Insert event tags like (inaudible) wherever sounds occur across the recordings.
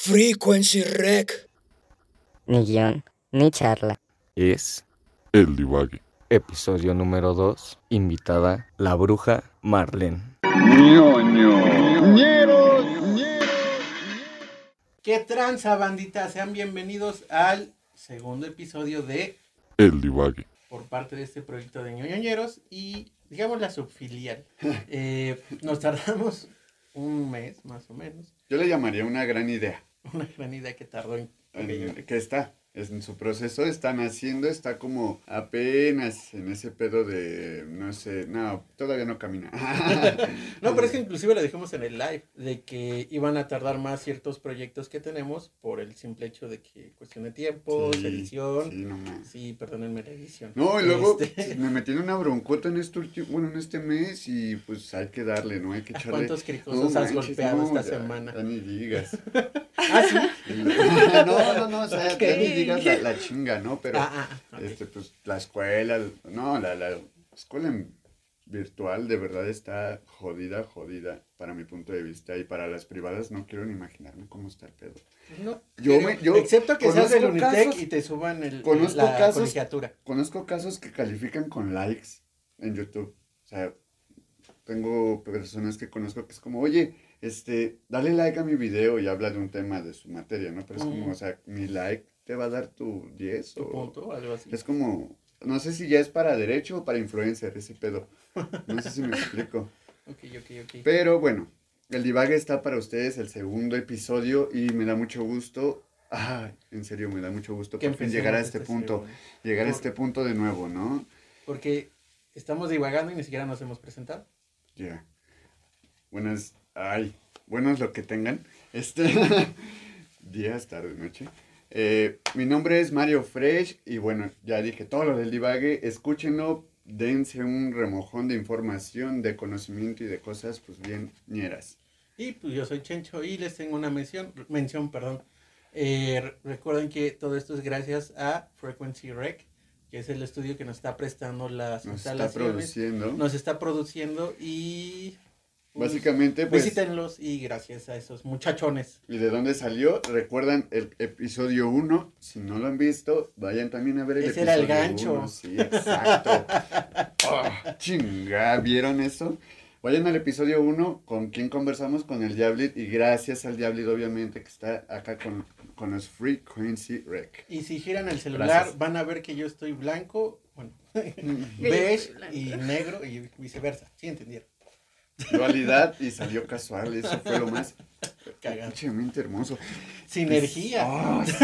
Frequency Rec. Ni guion, ni charla. Es El divague. episodio número 2. Invitada la bruja Marlene. ¿Qué tranza, bandita? Sean bienvenidos al segundo episodio de El divague. por parte de este proyecto de ñoñoñeros y digamos la subfilial. (laughs) Eh, nos tardamos un mes más o menos, Yo le llamaría una gran idea. (laughs) una gran idea que tardó en... en- que está, es en su proceso, está naciendo, está como apenas en ese pedo de, no sé, no, todavía no camina. (laughs) No, pero es que inclusive lo dejamos en el live, de que iban a tardar más ciertos proyectos que tenemos por el simple hecho de que cuestión de tiempo, Sí, edición. Sí, no. Sí, perdónenme la edición. No, y luego Este, (laughs) me metí en una broncota en este último, bueno, en este mes y pues hay que darle, ¿no? Hay que ¿A echarle. cuántos cricosos has manches, golpeado no, esta ya, semana? Ya ni digas. (laughs) ah, sí. no, no, no, o sea, Ok. ya ni digas la, la chinga, ¿no? (laughs) Pero, Ah, ah, ah, ok. este, pues, la escuela, no, la, la escuela virtual de verdad está jodida, jodida, para mi punto de vista, y para las privadas no quiero ni imaginarme cómo está el pedo. No, Yo me- yo Excepto que seas del Unitec casos- y te suban el, conozco la casos- colegiatura. Conozco casos que califican con likes en YouTube. O sea, tengo personas que conozco que es como, oye, este, dale like a mi video y habla de un tema de su materia, ¿no? Pero es como, Mm. o sea, mi like te va a dar tu 10 Tu o... punto, algo así. Es como, no sé si ya es para derecho o para influencer ese pedo. No sé si me explico. (laughs) Ok, ok, ok. Pero bueno, el divague está para ustedes, el segundo episodio, y me da mucho gusto. Ay, en serio, me da mucho gusto por fin llegar a este este punto. segundo. Llegar a este punto de nuevo, ¿no? Porque estamos divagando y ni siquiera nos hemos presentado. Ya. Buenas, ay, buenos lo que tengan. Este, (laughs) días, tarde, noche. Eh, mi nombre es Mario Fresh y bueno, ya dije todo lo del divague. Escúchenlo, dense un remojón de información, de conocimiento y de cosas, pues bien ñeras. Y pues yo soy Chencho y les tengo una mención, mención, perdón. Eh, re- recuerden que todo esto es gracias a Frequency Rec, que es el estudio que nos está prestando las Nos está produciendo. Nos está produciendo y... pues, Básicamente, pues, Visítenlos y gracias a esos muchachones. ¿y de dónde salió? Recuerdan el episodio 1. Si no lo han visto, vayan también a ver el Ese episodio era el gancho. uno. Sí, exacto. (laughs) Ah, chinga, ¿vieron eso? Vayan al episodio 1 con quien conversamos con el Diablit y gracias al Diablit obviamente que está acá con, con los Frequency Rec. Y si giran el celular Gracias. van a ver que yo estoy blanco, bueno, (laughs) (laughs) beige y negro y viceversa. ¿Sí entendieron? Dualidad y salió casual, eso fue lo más Cagado. pinchemente hermoso. Sinergia. Ah, sí.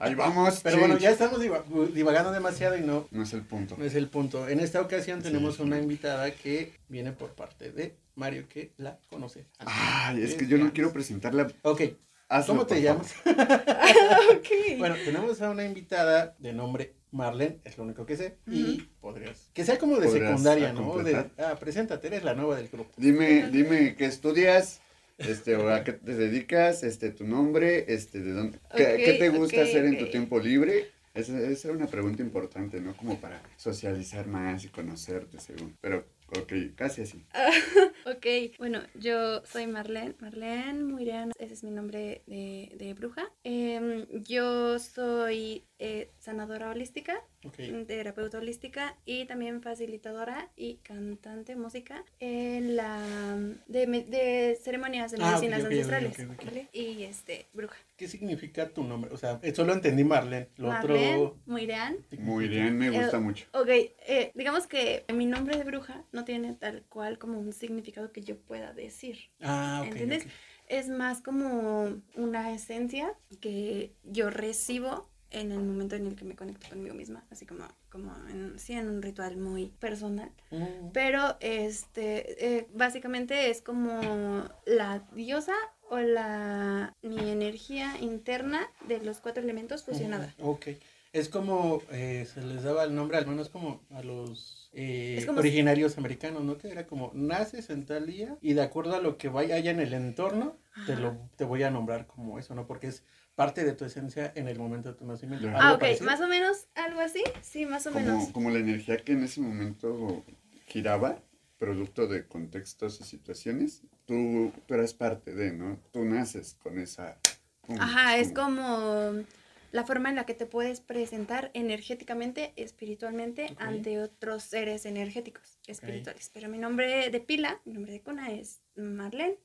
Ahí vamos. Pero bueno, chin. ya estamos diva- divagando demasiado y no, No es el punto. no es el punto. En esta ocasión Sí. tenemos una invitada que viene por parte de Mario, que la conoce. Ay, es que yo no quiero presentarla. Ok, Hazlo, ¿cómo te llamas? (laughs) ok. Bueno, tenemos a una invitada de nombre Marlene, es lo único que sé. Y podrías. Que sea como de secundaria, ¿no? De, ah, preséntate, eres la nueva del grupo. Dime, dime qué estudias, este, o a qué te dedicas, este, tu nombre, este, de dónde, qué, te gusta hacer en tu tiempo libre. Esa, esa era una pregunta importante, ¿no? Como para socializar más y conocerte, según. Pero, ok, casi así. (laughs) Ok, bueno, yo soy Marlene, Marlene Muirian, ese es mi nombre de, de bruja. Em, yo soy eh, sanadora holística, terapeuta holística y también facilitadora y cantante música en la de, de ceremonias de Ah, medicinas ancestrales, ok, ok. ¿vale? Y este, bruja. ¿Qué significa tu nombre? O sea, eso lo entendí Marlene. Lo Marlene otro. Bien, me gusta Eh, mucho. Ok, eh, digamos que mi nombre de bruja no tiene tal cual como un significado que yo pueda decir. Ah, ok. ¿Entiendes? Es más como una esencia que yo recibo en el momento en el que me conecto conmigo misma, así como, como en, sí, en un ritual muy personal. Mm, Pero este, eh, básicamente es como la diosa o la mi energía interna de los cuatro elementos fusionada. Ok. Es como eh, se les daba el nombre, al menos como a los eh, como- originarios americanos, ¿no? Que era como naces en tal día y de acuerdo a lo que vaya haya en el entorno, te, lo, te voy a nombrar como eso, ¿no? Porque es parte de tu esencia en el momento de tu nacimiento. Ah, ¿Algo ok, parecido? más o menos algo así, sí, más o menos. Como, como la energía que en ese momento giraba, producto de contextos y situaciones. Tú, tú eras parte de, ¿no? Tú naces con esa... pum, Ajá, es como la forma en la que te puedes presentar energéticamente, espiritualmente, ante otros seres energéticos, espirituales. Pero mi nombre de pila, mi nombre de cuna es Marlene.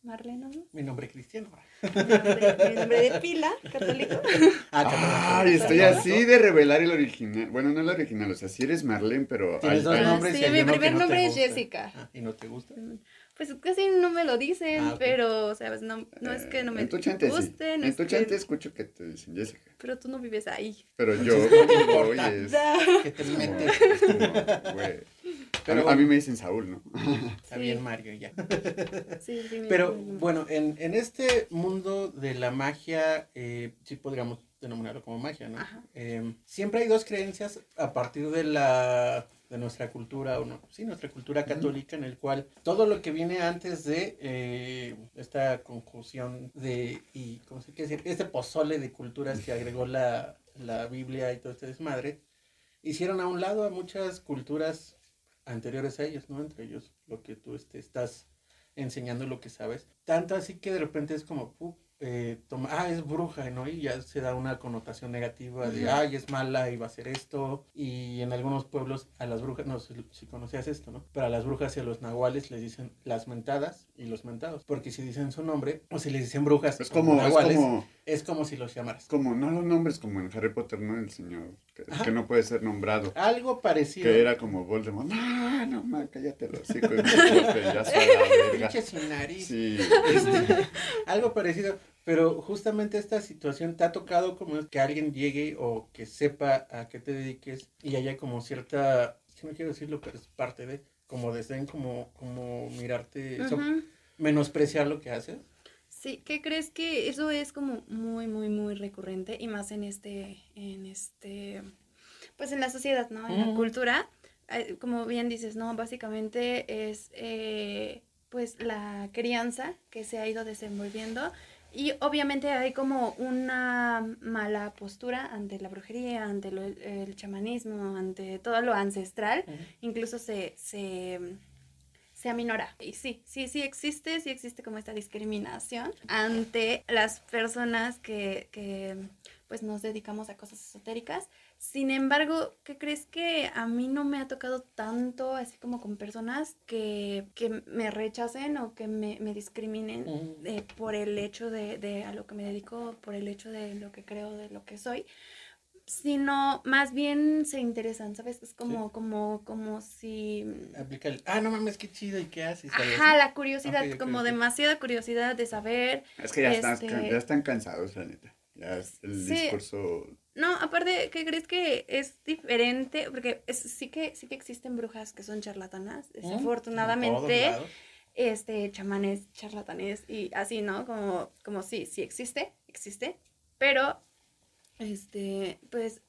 Marlene, ¿no? Mi nombre cristiano. Mi nombre, mi nombre de pila, católico. (laughs) Ah, Ay, estoy así de revelar el original. Bueno, no el original, o sea, sí eres Marlene, pero... Tienes hay- dos hay- nombres sí, mi primer no nombre es gusta. Jessica. Ah, ¿Y no te gusta? Pues casi no me lo dicen, Ah, pero, ¿sabes? No, no es que no me en tu chante, guste, sí. no En es tu que- chante escucho que te dicen Jessica. pero tú no vives ahí. Pero yo, oye, es Que te (laughs) metes. (laughs) güey. Pero a, mí me dicen Saúl, ¿no? Está (laughs) Sí. bien, Mario, ya. Sí, sí, Pero bueno, en, en este mundo de la magia, eh, sí podríamos denominarlo como magia, ¿no? Ajá. Eh, siempre hay dos creencias a partir de la de nuestra cultura, o no, sí, nuestra cultura católica, en el cual todo lo que viene antes de eh, esta conjunción de, y, ¿cómo se quiere decir? Este pozole de culturas que agregó la, la Biblia y todo este desmadre, hicieron a un lado a muchas culturas anteriores a ellos, ¿no? Entre ellos lo que tú este, estás enseñando lo que sabes. Tanto así que de repente es como, eh, toma, ah, es bruja, ¿no? Y ya se da una connotación negativa de, ay, es mala y va a hacer esto. Y en algunos pueblos a las brujas, no sé si conocías esto, ¿no? Pero a las brujas y a los nahuales les dicen las mentadas y los mentados. Porque si dicen su nombre, o si les dicen brujas Es como, es nahuales, como, es como si los llamaras. como, no los nombres como en Harry Potter, ¿no? El señor, que, no puede ser nombrado. Algo parecido. Que era como Voldemort. No, no, ma, cállate los verga. (laughs) Pinche sin nariz. Sí, Este, algo parecido, pero justamente esta situación te ha tocado como que alguien llegue o que sepa a qué te dediques y haya como cierta, que no quiero decirlo, pero es parte de, como desdén, como, como mirarte, so- menospreciar lo que haces. Sí, ¿qué crees que eso es como muy, muy, muy recurrente y más en este, en este, pues en la sociedad, ¿no? En la cultura, eh, como bien dices, ¿no? Básicamente es, eh, pues, la crianza que se ha ido desenvolviendo. Y obviamente hay como una mala postura ante la brujería, ante lo- el chamanismo, ante todo lo ancestral, incluso se, se, se aminora. Y sí, sí, sí existe, sí existe como esta discriminación ante las personas que, que pues nos dedicamos a cosas esotéricas. Sin embargo, ¿qué crees que a mí no me ha tocado tanto así como con personas que, que me rechacen o que me, me discriminen eh, por el hecho de, de a lo que me dedico, por el hecho de lo que creo, de lo que soy? Sino más bien se interesan, ¿sabes? Es como, como, como si Aplica el, ah, no mames, qué chido y qué haces. Ajá, la curiosidad, como demasiada curiosidad de saber. es que ya, están, Este- ya están cansados, la neta. Ya es el Sí. discurso. No, aparte, ¿qué crees que es diferente? Porque es- sí que sí que existen brujas que son charlatanas, Mm, desafortunadamente, este chamanes, charlatanes y así, ¿no? Como, como sí, sí existe, existe, pero, este, pues,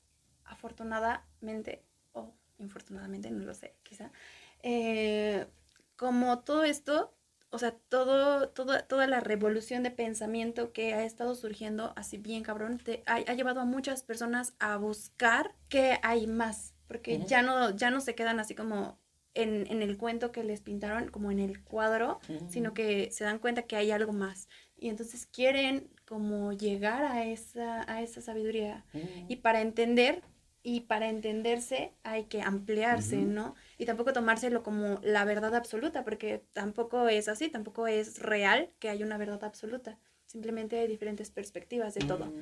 afortunadamente o infortunadamente, no lo sé, quizá, eh, como todo esto, o sea, todo, todo, toda la revolución de pensamiento que ha estado surgiendo así bien cabrón, te- ha, ha llevado a muchas personas a buscar que hay más, porque ya, no, ya no se quedan así como en, en el cuento que les pintaron, como en el cuadro, sino que se dan cuenta que hay algo más. Y entonces quieren como llegar a esa, a esa sabiduría. Y para entender y para entenderse hay que ampliarse, Ujú. ¿no? Y tampoco tomárselo como la verdad absoluta, porque tampoco es así, tampoco es real que hay una verdad absoluta. Simplemente hay diferentes perspectivas de todo. Mm.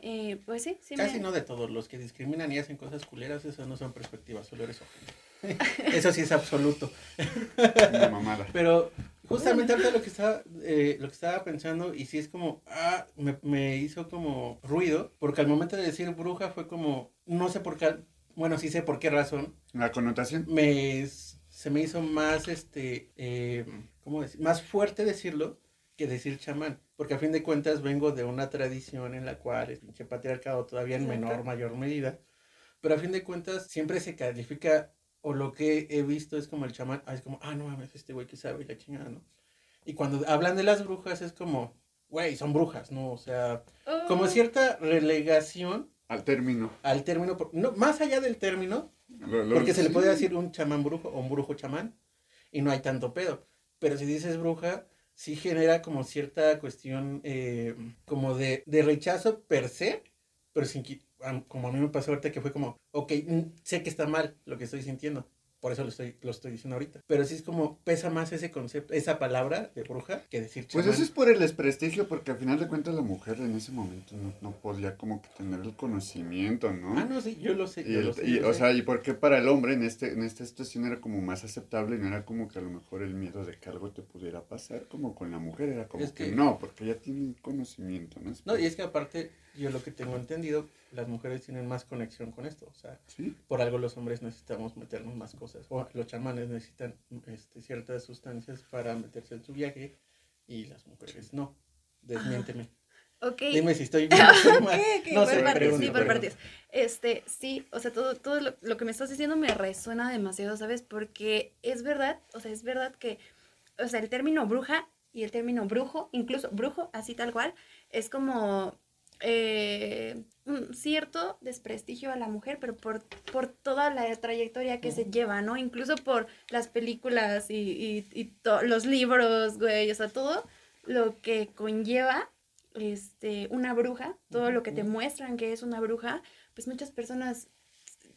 Eh, pues sí, sí. Casi me- no de todos. Los que discriminan y hacen cosas culeras, eso no son perspectivas, solo eres ojete. (laughs) Eso sí es absoluto. Una mamada. (laughs) Pero justamente ahorita lo que estaba, eh, lo que estaba pensando, y sí es como, ah, me, me hizo como ruido, porque al momento de decir bruja fue como, no sé por qué, bueno, sí sé por qué razón, La connotación. me, se me hizo más, este, eh, ¿cómo decir? Más fuerte decirlo que decir chamán, porque a fin de cuentas vengo de una tradición en la cual el pinche patriarcado todavía en menor, mayor medida, pero a fin de cuentas siempre se califica, o lo que he visto es como el chamán, ah, es como, ah, no mames, este güey que sabe la chingada, ¿no? Y cuando hablan de las brujas es como, güey, son brujas, ¿no? O sea, como Oh, cierta relegación Al término. al término, por- no, más allá del término, Lo- lo- porque se le puede decir un chamán brujo o un brujo chamán. y no hay tanto pedo. Pero si dices bruja, sí genera como cierta cuestión eh, como de, de rechazo per se, pero sin como a mí me pasó ahorita que fue como, ok, mm, sé que está mal lo que estoy sintiendo, por eso lo estoy, lo estoy diciendo ahorita. Pero sí es como, pesa más ese concepto, esa palabra de bruja que decir Pues eso es por el desprestigio, porque al final de cuentas la mujer en ese momento no, no podía como que tener el conocimiento, ¿no? Ah, no, sí, yo lo sé. Y, yo el- lo sé, y, yo lo o sé. sea, y por qué para el hombre en este en esta situación era como más aceptable y no era como que a lo mejor el miedo de que algo te pudiera pasar, como con la mujer era como Es que, que- no, porque ella tiene conocimiento, ¿no? No, y es que aparte, yo lo que tengo entendido, las mujeres tienen más conexión con esto. O sea, Sí, por algo los hombres necesitamos meternos más cosas. O los chamanes necesitan este, ciertas sustancias para meterse en su viaje y las mujeres no. Desmiénteme. Ok. Dime si estoy (laughs) (laughs) bien. No por sé, partes, pregunto, sí, por partes. Este, sí, o sea, todo, todo lo, lo que me estás diciendo me resuena demasiado, ¿sabes? Porque es verdad, o sea, es verdad que, o sea, el término bruja y el término brujo, incluso brujo, así tal cual, es como eh, un cierto desprestigio a la mujer, pero por, por toda la trayectoria que se lleva, ¿no? Incluso por las películas y, y, los libros, güey, o sea, todo lo que conlleva este, una bruja, todo lo que te muestran que es una bruja, pues muchas personas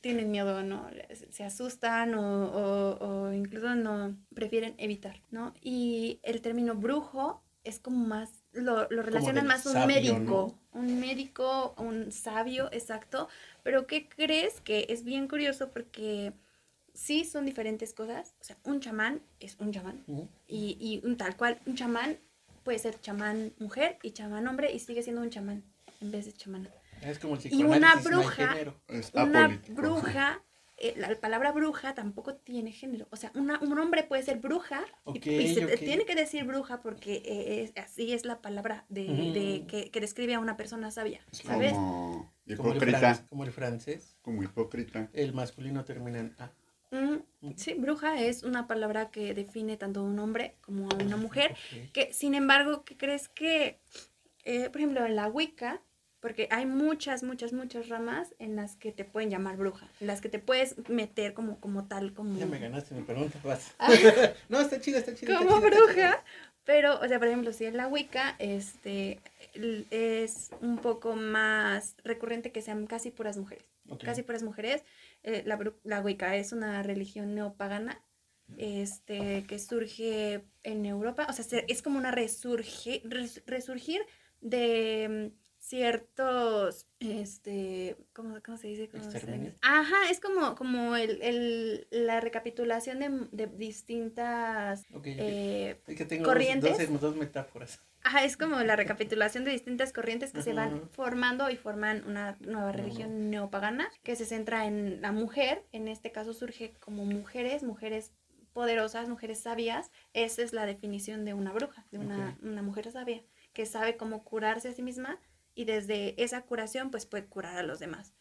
tienen miedo, ¿no? Se- Se asustan o, o- o incluso no prefieren evitar, ¿no? Y el término brujo es como más, lo, lo relacionan más un sabio, médico, un médico, un sabio, exacto, pero ¿qué crees? Que es bien curioso porque sí son diferentes cosas, o sea, un chamán es un chamán, y, y un tal cual, un chamán puede ser chamán mujer y chamán hombre y sigue siendo un chamán en vez de chamana. Es como el Y una bruja- Una bruja, eh, la palabra bruja tampoco tiene género. O sea, una, un hombre puede ser bruja y- se tiene que decir bruja porque eh, es- así es la palabra de, que, que describe a una persona sabia, Es ¿sabes? como hipócrita, como el francés, como hipócrita. el masculino termina en A. Mm, sí, bruja es una palabra que define tanto a un hombre como a una mujer. Que, sin embargo, ¿qué crees que, eh, por ejemplo, en la Wicca, porque hay muchas, muchas, muchas ramas en las que te pueden llamar bruja, en las que te puedes meter como, como tal, como, Ya me ganaste mi pregunta, vas. No, está chida, está está como está bruja. Pero, o sea, por ejemplo, si en la Wicca este, es un poco más recurrente que sean casi puras mujeres. Casi puras mujeres. Eh, la, la Wicca es una religión neopagana este, que surge en Europa. O sea, se- es como una resurgi- res- resurgir de ciertos, este, ¿cómo, cómo se dice? ¿Cómo. Ajá, es como, como el, el- la recapitulación de, de distintas... Eh, es que tengo corrientes. Dos, dos, dos metáforas. Ajá, es como la recapitulación de distintas corrientes que se van formando y forman una nueva religión neopagana que se centra en la mujer. En este caso surge como mujeres, mujeres poderosas, mujeres sabias. Esa es la definición de una bruja, de una, una mujer sabia, que sabe cómo curarse a sí misma y desde esa curación pues puede curar a los demás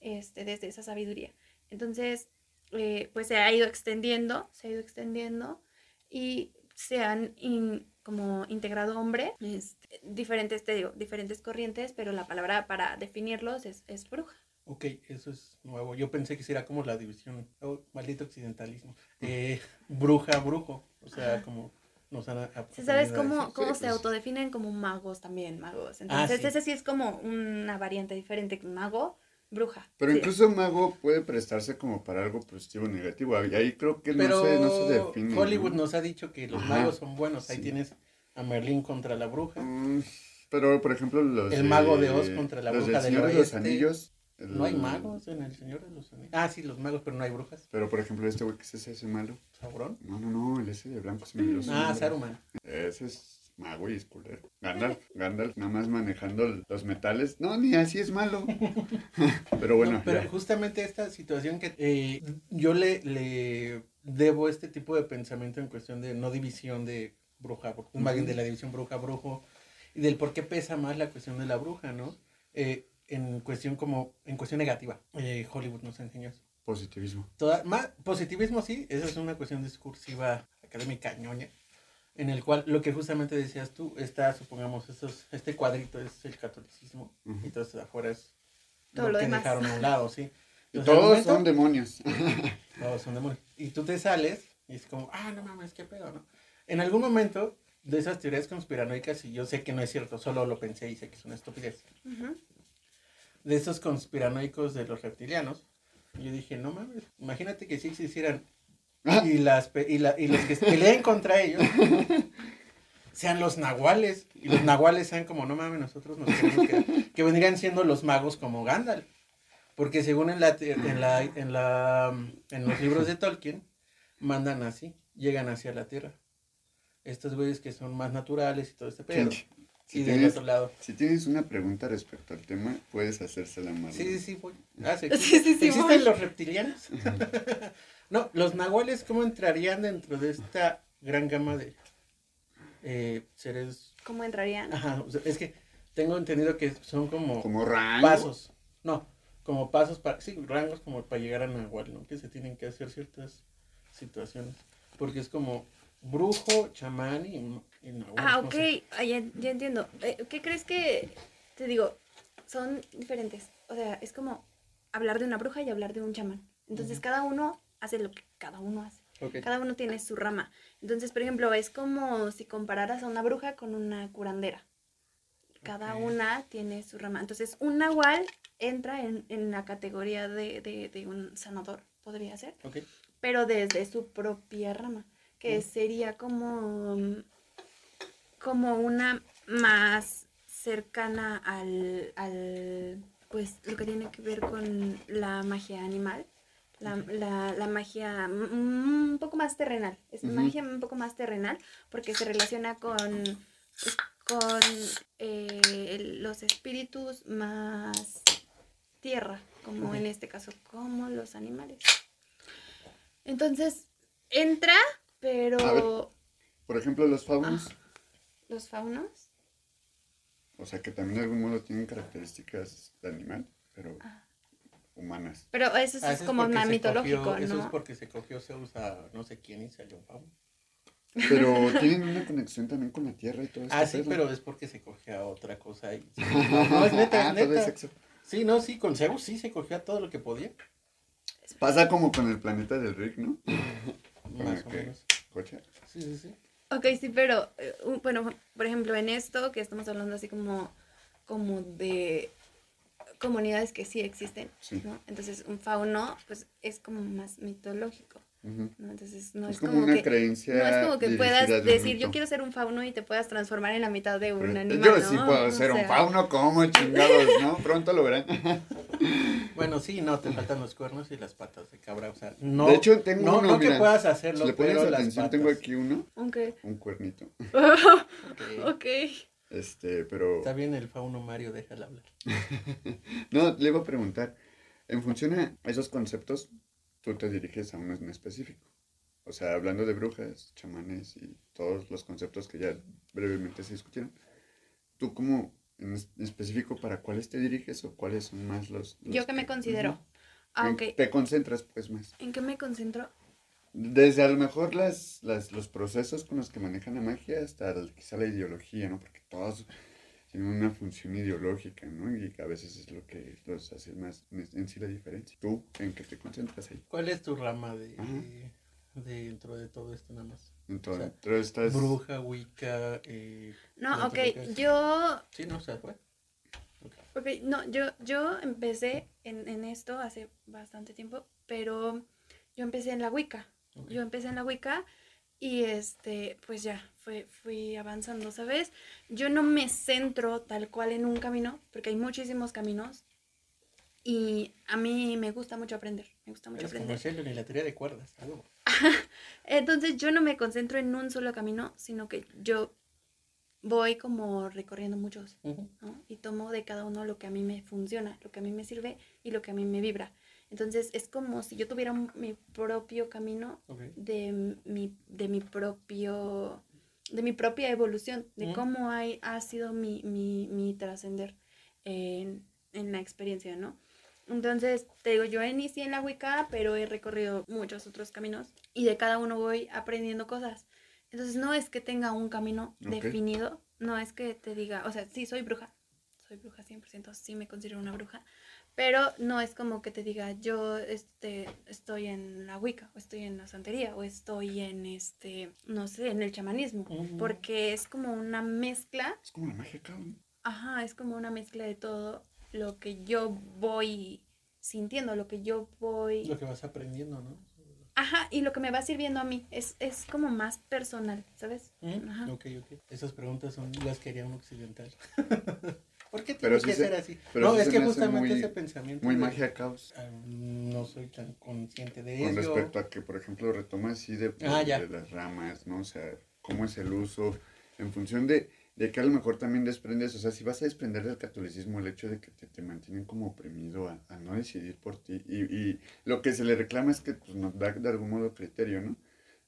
este, desde esa sabiduría. Entonces, eh, pues se ha ido extendiendo, se ha ido extendiendo y se han in- como integrado hombre, este, diferentes, te digo, diferentes corrientes, pero la palabra para definirlos es, es bruja. Ok, eso es nuevo. Yo pensé que sería como la división, oh, maldito occidentalismo. Eh, bruja, brujo. O sea, Ajá. como nos han ¿Sabes cómo, decir. cómo Sí, se pues. autodefinen como magos también, magos? Ah, Entonces, sí. ese sí es como una variante diferente, mago, bruja. Pero Sí. incluso mago puede prestarse como para algo positivo o negativo. Y ahí creo que Pero no, se, no se define. Hollywood ¿no? nos ha dicho que los Ajá, magos son buenos. Ahí sí. tienes a Merlín contra la bruja. Mm, pero, por ejemplo, los. El mago de Oz contra la bruja del del Señor de los Oeste. Anillos. El- No hay magos en el Señor de los Anillos. Ah, sí, los magos, pero no hay brujas. Pero, por ejemplo, este güey que es ese, ese malo. ¿Sabrón? No, no, no, el ese de blanco se me Ah. Saruman. Ese es mago y es culero. Gandalf, Gandalf, nada más manejando los metales. No, ni así es malo. (laughs) pero bueno, No, pero ya. justamente esta situación que eh, yo le, le debo este tipo de pensamiento en cuestión de no división de bruja, bru- más bien de la división bruja-brujo, y del por qué pesa más la cuestión de la bruja, ¿no? Eh, en cuestión como, en cuestión negativa. Eh, Hollywood nos enseñó eso. Positivismo. Toda, más, positivismo sí, esa es una cuestión discursiva académica ñoña, en el cual lo que justamente decías tú, está, supongamos, estos, este cuadrito es el catolicismo, Ujú. y entonces afuera es Todo lo lo que demás. dejaron a un lado, sí. (laughs) Entonces, todos momento- son demonios. (laughs) todos son demonios. Y tú te sales Y es como, ah, no mames, qué pedo, ¿no? En algún momento de esas teorías conspiranoicas, y yo sé que no es cierto, solo lo pensé y sé que es una estupidez, Ujú. De esos conspiranoicos de los reptilianos, yo dije, no mames, imagínate que sí existieran y, las, y, la- y los que peleen contra ellos (laughs) sean los nahuales, y los nahuales sean como, no mames, nosotros nos queremos que, que vendrían siendo los magos como Gandalf. Porque según en la, en la, en la, en los libros de Tolkien, mandan así, llegan hacia la Tierra. Estos güeyes que son más naturales y todo este pedo. Si del tienes, otro lado. si tienes una pregunta respecto al tema, puedes hacérsela más. Sí, sí, sí, voy. Ah, ¿se (laughs) Sí, sí, sí, ¿Existen voy. los reptilianos? (laughs) no, los nahuales, ¿cómo entrarían dentro de esta gran gama de eh, seres? ¿Cómo entrarían? Ajá, o sea, es que tengo entendido que son como, Como rango. pasos. No, como pasos para, sí, rangos como para llegar a nahual, ¿no? Que se tienen que hacer ciertas situaciones. Porque es como brujo, chamán y, y nahual. Ah, no ok, sé. ah, ya, ya entiendo. Eh, ¿Qué crees que, te digo, son diferentes? O sea, es como hablar de una bruja y hablar de un chamán. Entonces, cada uno hace lo que cada uno hace. Cada uno tiene su rama. Entonces, por ejemplo, es como si compararas a una bruja con una curandera. Cada una tiene su rama. Entonces, un nahual entra en, en la categoría de, de- de un sanador, podría ser, Ok. pero desde su propia rama, que Mm. sería como, como una más cercana al, al, pues, lo que tiene que ver con la magia animal. La, la, la magia mm, un poco más terrenal, es magia un poco más terrenal porque se relaciona con, pues, con eh, los espíritus más tierra, como en este caso, como los animales. Entonces, entra, pero A ver. Por ejemplo, los faunos. los faunos, O sea, que también de algún modo tienen características de animal, pero Ah. humanas. pero eso Ah, es como más mitológico, cogió- Eso ¿no? es porque se cogió Zeus a no sé quién y salió un fauno. Pero (laughs) tienen una conexión también con la tierra y todo eso. Ah, sí, pero es porque se cogió a otra cosa y... No, no, es neta, es Ah, todo es neta. sexo. Sí, no, sí, con Zeus sí se cogió a todo lo que podía. Pasa como con el planeta del Rick, ¿no? (laughs) Más o ok. menos. Coche. Sí, sí, sí. Ok, sí, pero, eh, un- bueno, por ejemplo, en esto que estamos hablando así como, como de comunidades que sí existen, Sí. ¿no? Entonces, un fauno, pues, es como más mitológico, Entonces, no es, es, como, como, una que... creencia. No es como que puedas decir, yo quiero ser un fauno y te puedas transformar en la mitad de un animal, Yo ¿no? sí puedo O ser un fauno, como chingados, ¿no? (laughs) Pronto lo verán. (laughs) Bueno, sí, no, te faltan los cuernos y las patas de cabra, o sea, no... de hecho, tengo no, uno, no que mira. puedas Si hacerlo, le pones pero las atención, patas. tengo aquí uno, Ok, un cuernito. Ok. (laughs) ok. Este, pero. Está bien el fauno Mario, déjala hablar. No, le iba a preguntar. En función a esos conceptos, tú te diriges a uno en específico. O sea, hablando de brujas, chamanes y todos los conceptos que ya brevemente se discutieron. ¿Tú cómo en es- en específico para cuáles te diriges o cuáles son más los... los Yo que me considero. Ah, ok. Te concentras pues más. ¿En qué me concentro? Desde a lo mejor las, las, los procesos con los que manejan la magia hasta quizá la ideología, ¿no? Porque todos tienen una función ideológica, ¿no? Y que a veces es lo que los hace más en, sí la diferencia. ¿Tú en qué te concentras ahí? ¿Cuál es tu rama de, dentro de todo esto nada más? Entonces, O sea, estás... Bruja, Wicca, eh... No, ¿no ok, yo Sí, no, o sea, fue. Ok. Ok, no, yo, yo empecé en, en esto hace bastante tiempo, pero yo empecé en la Wicca. Yo empecé en la Wicca y este, pues ya, fue, fui avanzando, ¿sabes? Yo no me centro tal cual en un camino, porque hay muchísimos caminos y a mí me gusta mucho aprender, me gusta mucho Eres como aprender. Sheldon y la teoría de cuerdas, algo. (laughs) Entonces yo no me concentro en un solo camino, sino que yo voy como recorriendo muchos. Y tomo de cada uno lo que a mí me funciona, lo que a mí me sirve y lo que a mí me vibra. Entonces es como si yo tuviera un- mi propio camino de mi, de mi propio de mi propia evolución, de cómo hay, ha sido mi, mi, mi trascender en, en la experiencia, ¿no? Entonces, te digo, yo inicié en la Wicca, pero he recorrido muchos otros caminos y de cada uno voy aprendiendo cosas. Entonces, no es que tenga un camino definido, no es que te diga, o sea, sí, soy bruja, soy bruja 100%, sí me considero una bruja, pero no es como que te diga yo este, estoy en la Wicca, o estoy en la santería, o estoy en este, no sé, en el chamanismo, porque es como una mezcla, Es como la magia, cabrón. ajá, es como una mezcla de todo lo que yo voy sintiendo, lo que yo voy... Lo que vas aprendiendo, ¿no? Ajá, y lo que me va sirviendo a mí es, es como más personal, ¿sabes? ¿Mm? Ajá. Ok, ok. Esas preguntas son las que haría un occidental. (laughs) ¿Por qué Pero tiene sí que se- ser así? pero No, es que justamente muy- ese pensamiento. Muy de- magia caos. Ah, no soy tan consciente de Con ello. respecto a que, por ejemplo, retomas así de, de- Ah, ya. de las ramas, ¿no? O sea, cómo es el uso, en función de, de que a lo mejor también desprendes, o sea, si vas a desprender del catolicismo el hecho de que te, te mantienen como oprimido a, a no decidir por ti, y, y lo que se le reclama es que pues, nos da de algún modo criterio, ¿no?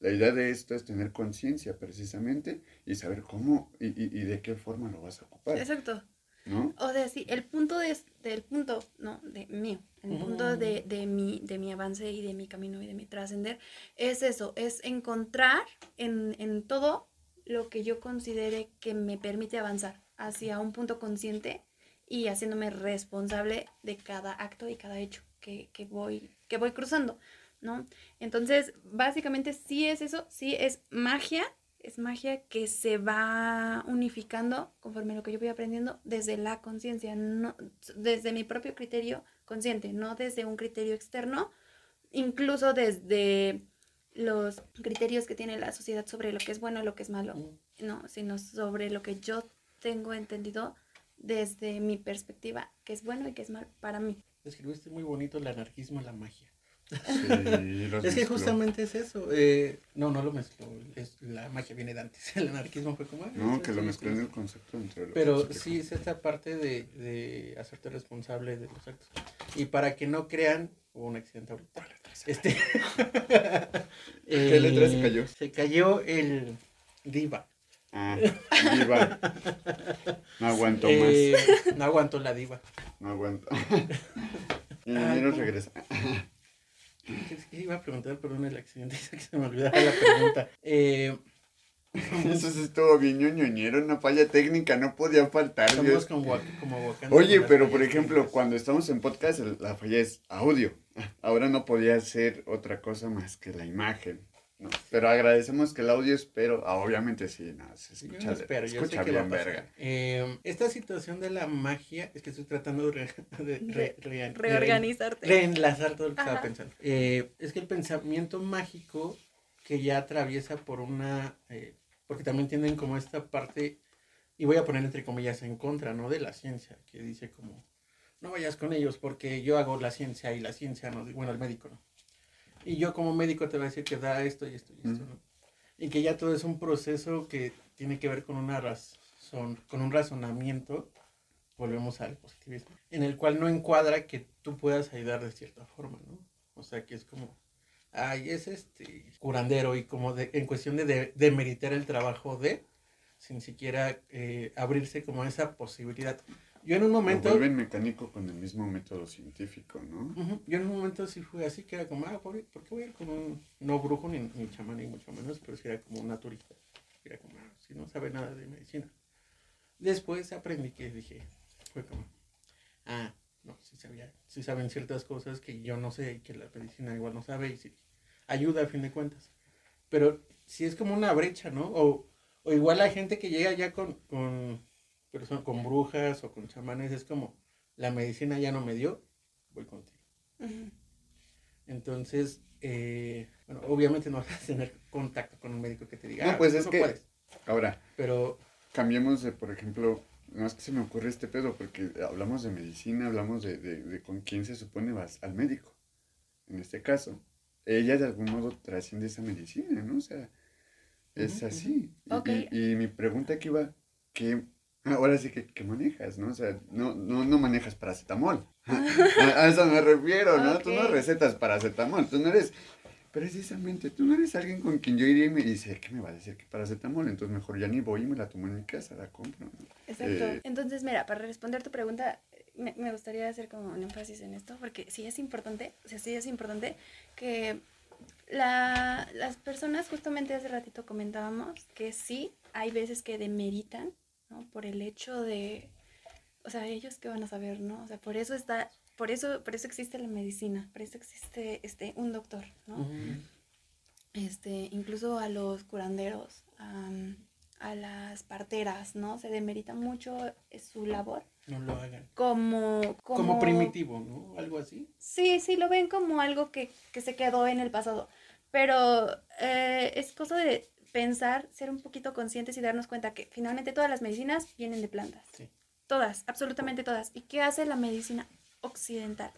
La idea de esto es tener conciencia precisamente y saber cómo y, y- y de qué forma lo vas a ocupar, Exacto. ¿No? O sea, sí, el punto de, del punto, no, de mío, el Ujú. punto de, de, mi, de mi avance y de mi camino y de mi trascender, es eso, es encontrar en, en todo lo que yo considere que me permite avanzar hacia un punto consciente y haciéndome responsable de cada acto y cada hecho que, que voy, que voy cruzando, ¿no? Entonces, básicamente sí es eso, sí es magia, es magia que se va unificando conforme a lo que yo voy aprendiendo desde la conciencia, no, desde mi propio criterio consciente, no desde un criterio externo, incluso desde los criterios que tiene la sociedad sobre lo que es bueno y lo que es malo, Mm. no, sino sobre lo que yo tengo entendido desde mi perspectiva, que es bueno y que es mal para mí. Describiste muy bonito el anarquismo y la magia. Sí, (laughs) los Es que justamente es eso. eh, no, no lo mezcló. es- la magia viene de antes. (laughs) El anarquismo fue como. ah, No, que lo mezcló en el concepto entre lo Pero sí es esta parte de, de hacerte responsable de los actos. Y para que no crean, hubo un accidente ahorita. Este, (laughs) ¿Qué letra se eh, cayó? Se cayó el diva. Ah, diva. No aguanto Eh, no aguantó la diva. más. No aguanto. Y nos ¿cómo? regresa. (clears throat) ¿Qué- iba a preguntar, perdón, el accidente, (laughs) que se me olvidaba la pregunta. Eh, (laughs) Eso sí estuvo bien ñoñoñero, una falla técnica, no podía faltar. Dios. como, como Oye, pero por ejemplo, técnicas. cuando estamos en podcast, la falla es audio. Ahora no podía ser otra cosa más que la imagen. ¿No? Pero agradecemos que el audio espero, ah, obviamente sí, no, se yo escucha, espero, yo sé escucha que va a bien pasar. verga. Eh, esta situación de la magia, es que estoy tratando de, re- de re- re- Reorganizarte. reenlazar todo lo que Ajá. estaba pensando. Eh, es que el pensamiento mágico que ya atraviesa por una, eh, porque también tienen como esta parte, y voy a poner entre comillas en contra, ¿no? De la ciencia, que dice como, no vayas con ellos porque yo hago la ciencia y la ciencia no, bueno, el médico no. Y yo como médico te voy a decir que da esto y esto y esto, Mm. ¿no? Y que ya todo es un proceso que tiene que ver con una razón, con un razonamiento, volvemos al positivismo, en el cual no encuadra que tú puedas ayudar de cierta forma, ¿no? O sea, que es como, ay, es este curandero y como de, en cuestión de, de, demeritar el trabajo de, sin siquiera eh, abrirse como esa posibilidad. Yo en un Lo momento... vuelven mecánico con el mismo método científico, ¿no? Yo en un momento sí fue así, que era como, ah, ¿por por qué voy a ir con un, no brujo ni, ni chamán ni mucho menos, pero sí era como un naturista. Era como, ah, si no sabe nada de medicina. Después aprendí que dije, fue como, ah, no, sí sabía, sí saben ciertas cosas que yo no sé y que la medicina igual no sabe y sí ayuda a fin de cuentas. Pero sí es como una brecha, ¿no? O, o igual la gente que llega ya con, con, person- con brujas o con chamanes es como, la medicina ya no me dio, voy contigo. Entonces, eh, bueno, obviamente no vas a tener contacto con un médico que te diga, No, "Ah, pues es no que- puedes", Ahora, pero cambiemos de, por ejemplo, no es que se me ocurre este pedo, porque hablamos de medicina, hablamos de, de, de con quién se supone vas al médico. En este caso, ella de algún modo trasciende esa medicina, ¿no? O sea, es así. Y, y mi pregunta aquí va, ¿qué, ahora sí que, ¿qué manejas, no? O sea, no, no, no manejas paracetamol. (laughs) a, a eso me refiero, ¿no? Tú no recetas paracetamol, tú no eres... Precisamente, tú no eres alguien con quien yo iría y me dice, ¿qué me va a decir que paracetamol? Entonces mejor ya ni voy y me la tomo en mi casa, la compro. ¿no? Exacto. Eh, Entonces, mira, para responder tu pregunta, me, me gustaría hacer como un énfasis en esto, porque sí es importante, o sea, sí es importante que la, las personas, justamente hace ratito comentábamos, que sí hay veces que demeritan, ¿no? Por el hecho de, o sea, ellos qué van a saber, ¿no? O sea, por eso está, por eso, por eso existe la medicina, por eso existe este, un doctor, ¿no? Este, incluso a los curanderos, am, a las parteras, ¿no? Se demerita mucho eh, su labor No lo hagan. como, Como, como, primitivo, ¿no? Algo así. Sí, sí, lo ven como algo que, que se quedó en el pasado. Pero eh, es cosa de pensar, ser un poquito conscientes y darnos cuenta que finalmente todas las medicinas vienen de plantas. Sí. Todas, absolutamente todas. ¿Y qué hace la medicina occidental?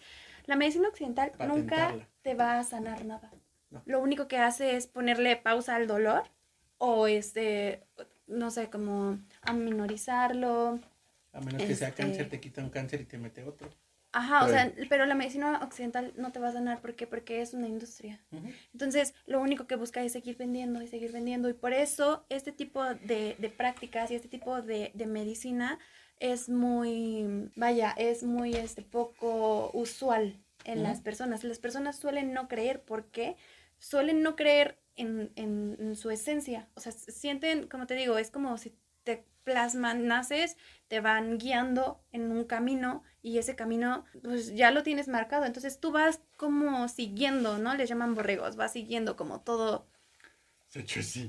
La medicina occidental nunca te va a sanar nada. No. Lo único que hace es ponerle pausa al dolor o este, no sé, como aminorizarlo, A menos que sea Este- cáncer, te quita un cáncer y te mete otro. Ajá, o sea, pero la medicina occidental no te va a sanar. ¿Por qué? Porque es una industria. Entonces, lo único que busca es seguir vendiendo y seguir vendiendo. Y por eso, este tipo de, de prácticas y este tipo de, de medicina es muy, vaya, es muy este, poco usual en las personas. Las personas suelen no creer. ¿Por qué? Suelen no creer en, en- en su esencia. O sea, sienten, como te digo, es como si plasman, naces, te van guiando en un camino y ese camino pues ya lo tienes marcado. Entonces tú vas como siguiendo, ¿no? Les llaman borregos, vas siguiendo como todo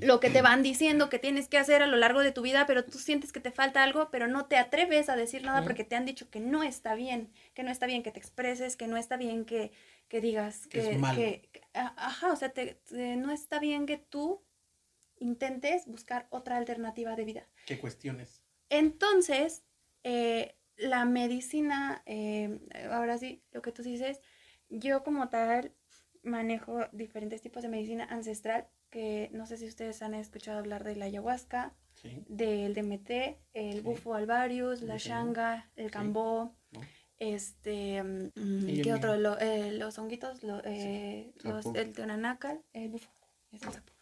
lo que te van diciendo que tienes que hacer a lo largo de tu vida, pero tú sientes que te falta algo, pero no te atreves a decir nada porque te han dicho que no está bien, que no está bien que te expreses, que no está bien que, que digas Que que, es malo. que- ajá, o sea, te- te- no está bien que tú intentes buscar otra alternativa de vida. ¿Qué cuestiones? Entonces, eh, la medicina, eh, ahora sí, lo que tú dices, yo como tal manejo diferentes tipos de medicina ancestral, que no sé si ustedes han escuchado hablar de la ayahuasca, Sí. del DMT, el Sí. bufo alvarius, la Sí. shanga, el cambó, ¿no? este, mm, el ¿qué otro? Lo- eh, los honguitos, lo- eh, los, el teonanacal, el bufo, es el sapo.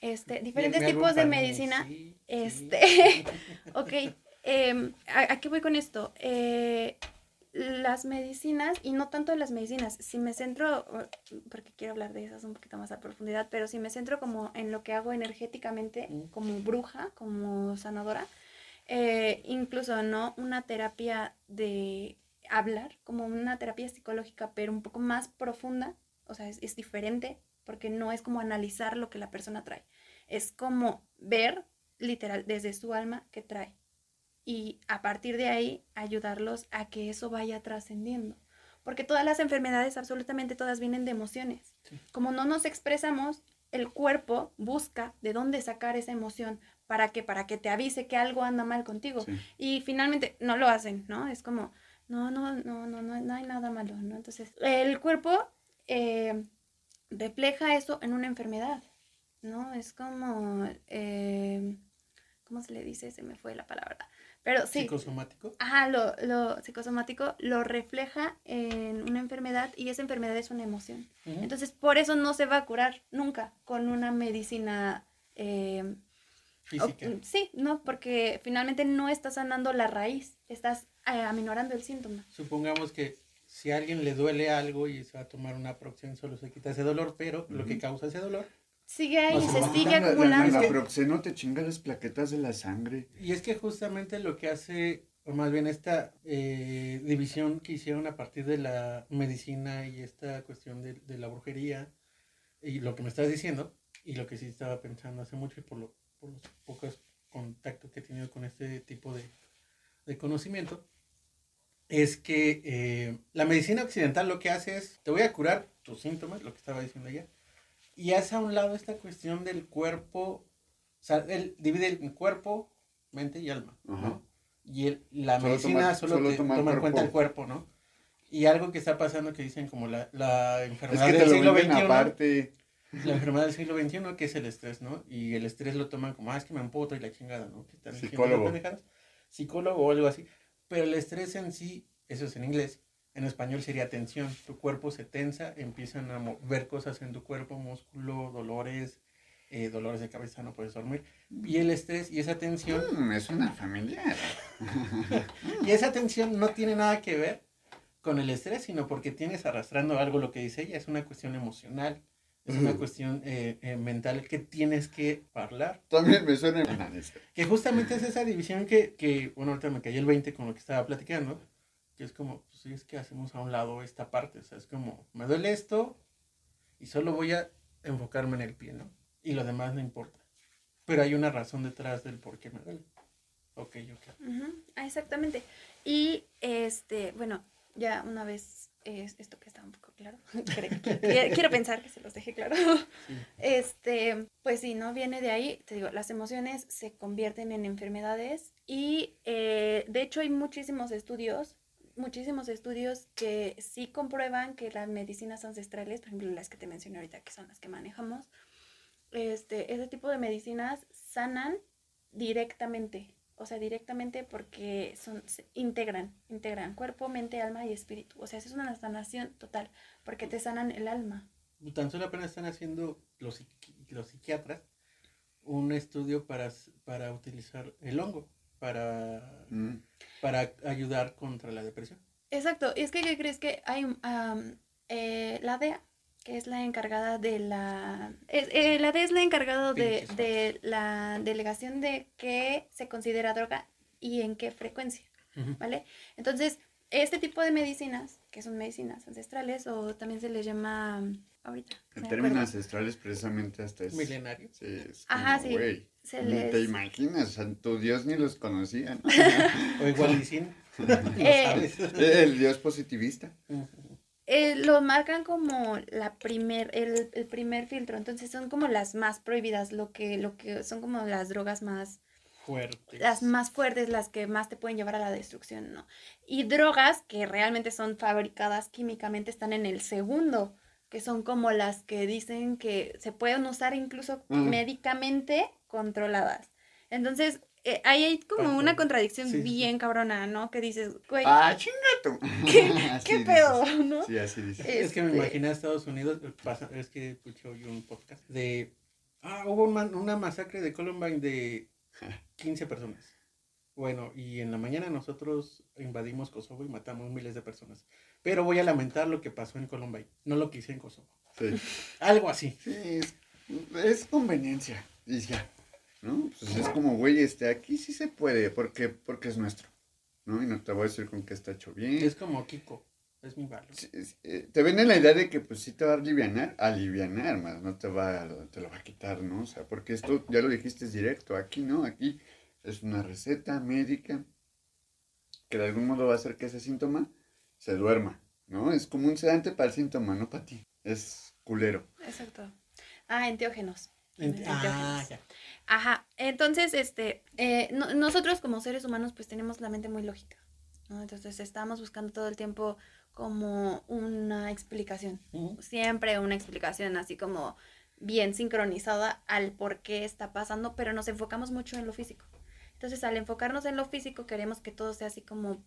Este, diferentes tipos de medicina sí, sí. este, (laughs) ok, em, ¿a, a qué voy con esto? Eh, las medicinas, y no tanto las medicinas, si me centro, porque quiero hablar de esas un poquito más a profundidad, pero si me centro como en lo que hago energéticamente, como bruja, como sanadora, eh, incluso no una terapia de hablar, como una terapia psicológica, pero un poco más profunda, o sea, es, es diferente, porque no es como analizar lo que la persona trae, es como ver literal desde su alma que trae y a partir de ahí ayudarlos a que eso vaya trascendiendo. Porque todas las enfermedades, absolutamente todas, vienen de emociones. Sí. Como no nos expresamos, el cuerpo busca de dónde sacar esa emoción. ¿Para qué? Para que te avise que algo anda mal contigo. Sí. Y finalmente no lo hacen, ¿no? Es como, no, no, no, no, no, no hay nada malo, ¿no? Entonces, el cuerpo eh, refleja eso en una enfermedad, ¿no? Es como, eh, ¿cómo se le dice? Se me fue la palabra. Pero sí, Psicosomático. ajá, lo, lo psicosomático lo refleja en una enfermedad y esa enfermedad es una emoción. Entonces, por eso no se va a curar nunca con una medicina eh, Física. o- sí, no, porque finalmente no estás sanando la raíz, estás eh, aminorando el síntoma. Supongamos que si a alguien le duele algo y se va a tomar una proxen, solo se quita ese dolor, pero lo que causa ese dolor. Sigue ahí, No se se sigue La- la- la- acumulando. La proxeno te chinga las plaquetas de la sangre. Y es que justamente lo que hace, o más bien esta eh, división que hicieron a partir de la medicina y esta cuestión de, de la brujería, y lo que me estás diciendo, y lo que sí estaba pensando hace mucho y por, lo- por los pocos contactos que he tenido con este tipo de, de conocimiento, es que eh, la medicina occidental lo que hace es, te voy a curar tus síntomas, lo que estaba diciendo ella, y hace a un lado esta cuestión del cuerpo, o sea, él divide el cuerpo, mente y alma, ¿no? Y el- la Solo medicina toma- solo, solo te toma en cuenta el cuerpo. ¿no? Y algo que está pasando que dicen como la, la Es enfermedad que te del lo siglo XXI, aparte. la enfermedad del siglo XXI que es el estrés, ¿no? Y el estrés lo toman como, ah, es que me emputo y la chingada, ¿no? Que están Psicólogo. Psicólogo o algo así. Pero el estrés en sí, eso es en inglés, en español sería tensión. Tu cuerpo se tensa, empiezan a ver cosas en tu cuerpo, músculo, dolores, eh, dolores de cabeza, no puedes dormir. Y el estrés y esa tensión, Mm, es una familiar. (laughs) y esa tensión no tiene nada que ver con el estrés, sino porque tienes arrastrando algo, lo que dice ella, es una cuestión emocional. Es una cuestión eh, eh, mental que tienes que hablar. También me suena. Que justamente es esa división que, que, bueno, ahorita me cayó el 20 con lo que estaba platicando. Que es como, pues sí, es que hacemos a un lado esta parte. O sea, es como, me duele esto y solo voy a enfocarme en el pie, ¿no? Y lo demás no importa. Pero hay una razón detrás del por qué me duele. Ok, ok. Ujú, ah, exactamente. Y este, bueno, ya una vez es esto que está un poco claro. (laughs) Quiero pensar que se los dejé claro. Este, pues sí, ¿no? Viene de ahí, te digo, las emociones se convierten en enfermedades y eh, de hecho hay muchísimos estudios, muchísimos estudios que sí comprueban que las medicinas ancestrales, por ejemplo las que te mencioné ahorita, que son las que manejamos, este, ese tipo de medicinas sanan directamente, o sea, directamente porque son, se integran, integran cuerpo, mente, alma y espíritu. O sea, es una sanación total, porque te sanan el alma. Tan solo apenas están haciendo los, psiqui- los psiquiatras un estudio para, para utilizar el hongo para, Mm. para ayudar contra la depresión. Exacto, y es que, ¿qué crees que hay eh, la DEA, que es la encargada de la... es- eh, la DEA es la encargada de, de la delegación de qué se considera droga y en qué frecuencia. ¿vale? Entonces, este tipo de medicinas, que son medicinas ancestrales o también se les llama ahorita. En términos ancestrales, precisamente hasta es. Milenario. Sí, es como, Ajá, sí. se Ni les- te imaginas, tu Dios ni los conocía, ¿no? (laughs) O igual y sin. (laughs) no Eh. (laughs) El Dios positivista. Ujú. Eh, lo marcan como la primer, el, el primer filtro, entonces son como las más prohibidas, lo que, lo que son como las drogas más, Fuertes. las más fuertes, las que más te pueden llevar a la destrucción, ¿no? Y drogas que realmente son fabricadas químicamente están en el segundo, que son como las que dicen que se pueden usar incluso Mm. médicamente controladas. Entonces, eh, ahí hay como una contradicción Sí, sí, sí. bien cabrona, ¿no? Que dices, güey, ¡Ah, chinga tú! (laughs) ¿qué, (laughs) qué dices. pedo, no? Sí, así dices. Es que me imaginé a Estados Unidos, eh, pasa- es que escuché hoy un podcast de, ah, hubo un man- una masacre de Columbine de 15 personas. Bueno, y en la mañana nosotros invadimos Kosovo y matamos miles de personas. Pero voy a lamentar lo que pasó en Columbine, no lo que hice en Kosovo. Sí, Algo así. Sí, es, es conveniencia. Y ya. ¿No? Pues es como, güey, este, aquí sí se puede, porque, porque es nuestro. ¿No? Y no te voy a decir con qué está hecho bien. Es como Kiko, es mi valor. Sí, es- eh, te venden la idea de que pues sí te va a alivianar, alivianar más, no te va a- te lo va a quitar, ¿no? O sea, porque esto ya lo dijiste es directo, aquí no, aquí es una receta médica que de algún modo va a hacer que ese síntoma se duerma, ¿no? Es como un sedante para el síntoma, no para ti. Es culero. Exacto. Ah, enteógenos. Ent- ah, Enteógenos. ya. Ajá, entonces, este, eh, no- nosotros como seres humanos pues tenemos la mente muy lógica, ¿no? Entonces estamos buscando todo el tiempo como una explicación, siempre una explicación así como bien sincronizada al por qué está pasando, pero nos enfocamos mucho en lo físico. Entonces al enfocarnos en lo físico queremos que todo sea así como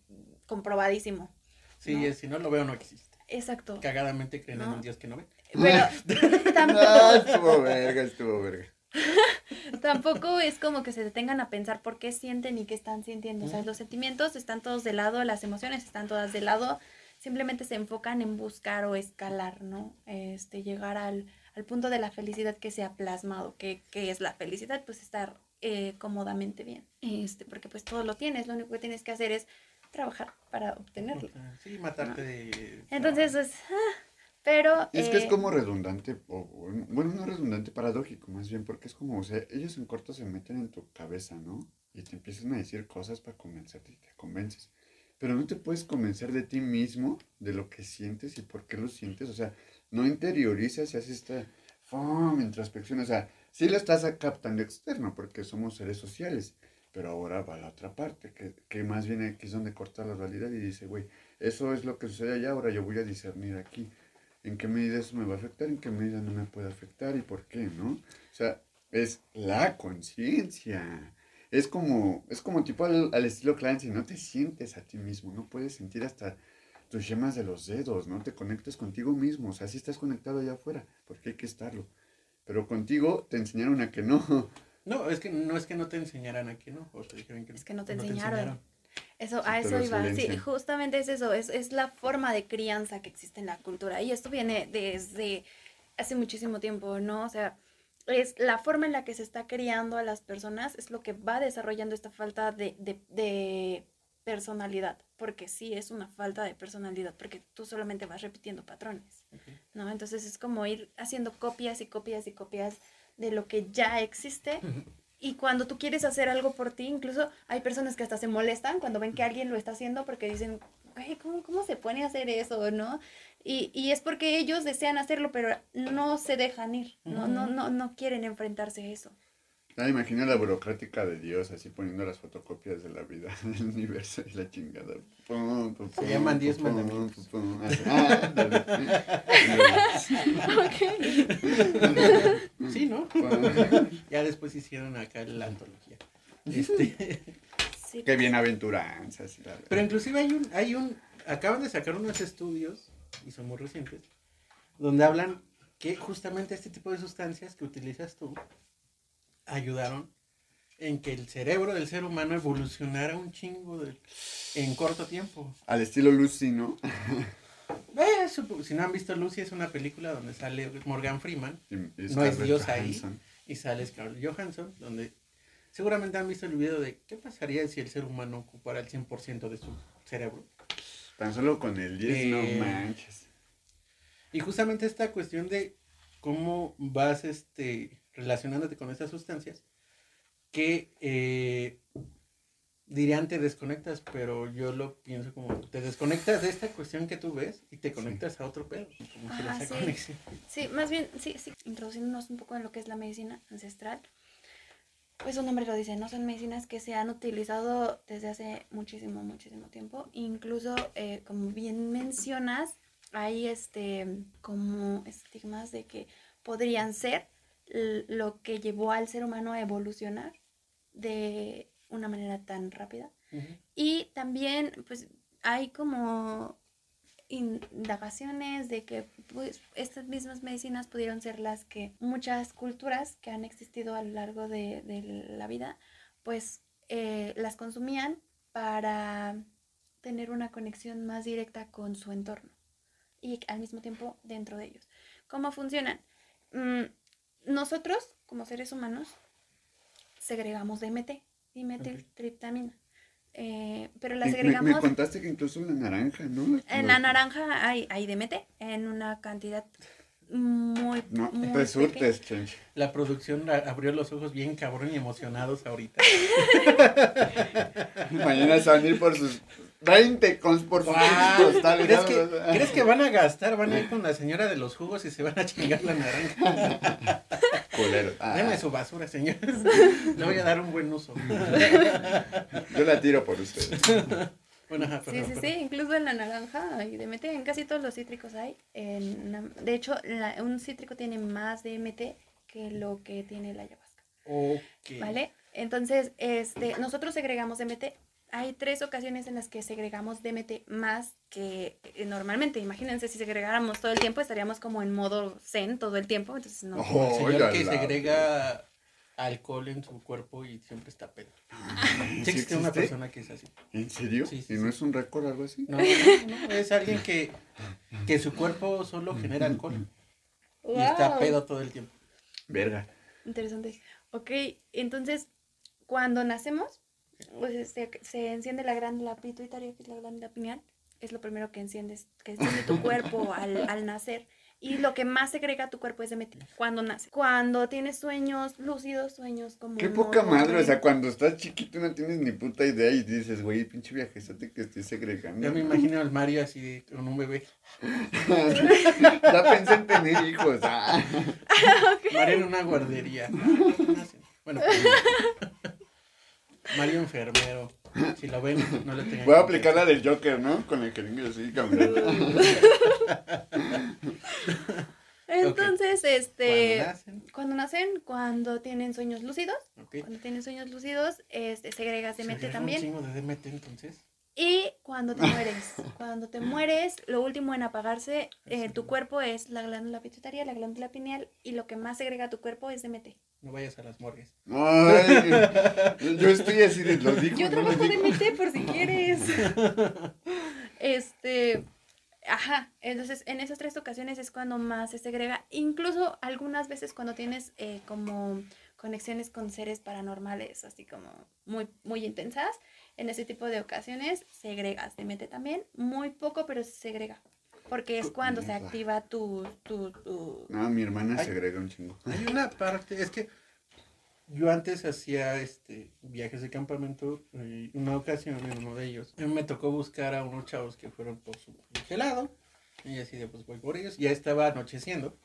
comprobadísimo. Sí, ¿no? si no lo veo no existe. Exacto. Cagadamente creen en No. un Dios que no ve. Pero (laughs) (laughs) tampoco, Ah, estuvo verga, estuvo verga. (laughs) Tampoco es como que se detengan a pensar por qué sienten y qué están sintiendo. O sea, los sentimientos están todos de lado, las emociones están todas de lado. Simplemente se enfocan en buscar o escalar, ¿no? Este, llegar al, al punto de la felicidad que se ha plasmado. ¿Qué, qué es la felicidad? Pues estar eh, cómodamente bien. Este, porque pues todo lo tienes. Lo único que tienes que hacer es trabajar para obtenerlo. Sí, matarte de... Entonces, pues, ah, pero... Es que es eh, como redundante, o, bueno, no redundante, paradójico más bien, porque es como, o sea, ellos en corto se meten en tu cabeza, ¿no? Y te empiezan a decir cosas para convencerte y te convences. Pero no te puedes convencer de ti mismo, de lo que sientes y por qué lo sientes. O sea, no interiorizas y haces esta introspección. O sea, sí lo estás captando externo porque somos seres sociales. Pero ahora va la otra parte, que, que más bien aquí es donde corta la realidad y dice, güey, eso es lo que sucede allá, ahora yo voy a discernir aquí en qué medida eso me va a afectar, en qué medida no me puede afectar y por qué, ¿no? O sea, es la conciencia. Es como, es como tipo al, al estilo Clancy, no te sientes a ti mismo, no puedes sentir hasta tus yemas de los dedos, no te conectas contigo mismo, o sea, sí estás conectado allá afuera, porque hay que estarlo. Pero contigo te enseñaron a que no. No, es que no es que no te enseñaran ¿no? O dijeron que Es que no te enseñaron. Eso, a eso iba. Sí, justamente es eso, es, es la forma de crianza que existe en la cultura. Y esto viene desde hace muchísimo tiempo, ¿no? O sea, es la forma en la que se está criando a las personas es lo que va desarrollando esta falta de, de, de personalidad, porque sí es una falta de personalidad, porque tú solamente vas repitiendo patrones, ¿no? Entonces es como ir haciendo copias y copias y copias de lo que ya existe. Y cuando tú quieres hacer algo por ti, incluso hay personas que hasta se molestan cuando ven que alguien lo está haciendo porque dicen, "Güey, ¿cómo, ¿cómo se pone a hacer eso, no? Y, y es porque ellos desean hacerlo, pero no se dejan ir, no, no, no, no quieren enfrentarse a eso. Ya me imagino la burocrática de Dios así poniendo las fotocopias de la vida (laughs) del universo y la chingada. Pum, pum, Se pum, llaman diez pum, mandamientos. pum, pum. Así, ah, dale. (laughs) Sí, ¿no? Ya después hicieron acá la antología. Este, Sí. Qué bienaventuranzas. y la- pero inclusive hay un, hay un, acaban de sacar unos estudios, y son muy recientes, donde hablan que justamente este tipo de sustancias que utilizas tú ayudaron en que el cerebro del ser humano evolucionara un chingo de- en corto tiempo. Al estilo Lucy, ¿no? (laughs) Eh, si no han visto Lucy, es una película donde sale Morgan Freeman Y- y No es Dios ahí. Y sale Scarlett Johansson, donde seguramente han visto el video de qué pasaría si el ser humano ocupara el 100% de su cerebro. Tan solo con el 10, Eh, no manches. Y justamente esta cuestión de cómo vas este, relacionándote con estas sustancias, que eh, dirían te desconectas, pero yo lo pienso como te desconectas de esta cuestión que tú ves y te conectas a otro pedo. Como sí. conexión. Sí, más bien, sí, sí, introduciéndonos un poco en lo que es la medicina ancestral. Pues su nombre lo dice, ¿no? Son medicinas que se han utilizado desde hace muchísimo, muchísimo tiempo. Incluso, eh, como bien mencionas, hay este, como estigmas de que podrían ser lo que llevó al ser humano a evolucionar de una manera tan rápida. Y también, pues, hay como indagaciones de que pues, estas mismas medicinas pudieron ser las que muchas culturas que han existido a lo largo de, de la vida, pues eh, las consumían para tener una conexión más directa con su entorno y al mismo tiempo dentro de ellos. ¿Cómo funcionan? Mm, nosotros, como seres humanos, segregamos DMT, dimetiltriptamina. Eh, pero la Me- me, segregamos... me contaste que incluso en la naranja, ¿no? En la naranja hay, hay DMT en una cantidad muy, No, muy te pequeña. surtes, chenche. La producción abrió los ojos bien cabrón y emocionados ahorita. (laughs) Mañana se van a ir por sus 20 cons por costales. ¿Crees que, ¿Crees que van a gastar? Van a ir con la señora de los jugos y se van a chingar la naranja. (laughs) Culero. Ah, Deme su basura, señor. Le voy a dar un buen uso. (laughs) Yo la tiro por ustedes. Bueno, ajá, Sí, sí, sí, incluso en la naranja hay DMT, en casi todos los cítricos hay. En de hecho, la- un cítrico tiene más DMT que lo que tiene la ayahuasca, Ok. ¿vale? Entonces, este, nosotros segregamos DMT. Hay tres ocasiones en las que segregamos DMT más que eh, normalmente. Imagínense, si segregáramos todo el tiempo, estaríamos como en modo zen todo el tiempo. Entonces, no. Oh, El señor que la- segrega alcohol en su cuerpo y siempre está pedo. Sí ¿Sí existe una persona que es así. ¿En serio? Sí, sí, ¿Y sí. no es un récord o algo así? No, no, no, no, es alguien que, que su cuerpo solo genera alcohol y está ¡Wow! pedo todo el tiempo. Verga. Interesante. Ok, entonces, cuando nacemos, pues se, se enciende la glándula pituitaria, que es la glándula pineal. Es lo primero que enciendes, que enciende tu (laughs) cuerpo al, al nacer. Y lo que más segrega tu cuerpo es DMT cuando nace. Cuando tienes sueños lúcidos, sueños como... Qué poca madre, o sea, cuando estás chiquito no tienes ni puta idea y dices, güey, pinche viajezote que estoy segregando. Yo me imagino al Mario así de- con un bebé. (laughs) ya pensé en tener hijos. ah. (laughs) Mario en una guardería. Bueno, pues, Mario enfermero. Si lo ven, no le tengan Voy a aplicar la del Joker, ¿no? Con el jeringue así, caminando. Entonces, este... Cuando nacen, Cuando nacen, cuando tienen sueños lúcidos, ok. cuando tienen sueños lúcidos, este, segregas DMT también. Un chingo de DMT entonces. Y cuando te mueres, cuando te mueres, lo último en apagarse, eh, tu cuerpo es la glándula pituitaria, la glándula pineal, y lo que más segrega tu cuerpo es DMT. No vayas a las morgues. Ay, yo estoy así de los dijo, Yo no trabajo dijo. DMT por si quieres. Este, Ajá, entonces en esas tres ocasiones es cuando más se segrega, incluso algunas veces cuando tienes eh, como conexiones con seres paranormales, así como muy, muy intensas, en ese tipo de ocasiones segregas, te mete también, muy poco, pero se segrega, porque es cuando se activa tu, tu, tu... No, mi hermana se agrega un chingo. Hay (laughs) una parte, es que yo antes hacía este viajes de campamento y una ocasión en uno de ellos me tocó buscar a unos chavos que fueron por su gelado y así de pues voy por ellos. Ya estaba anocheciendo,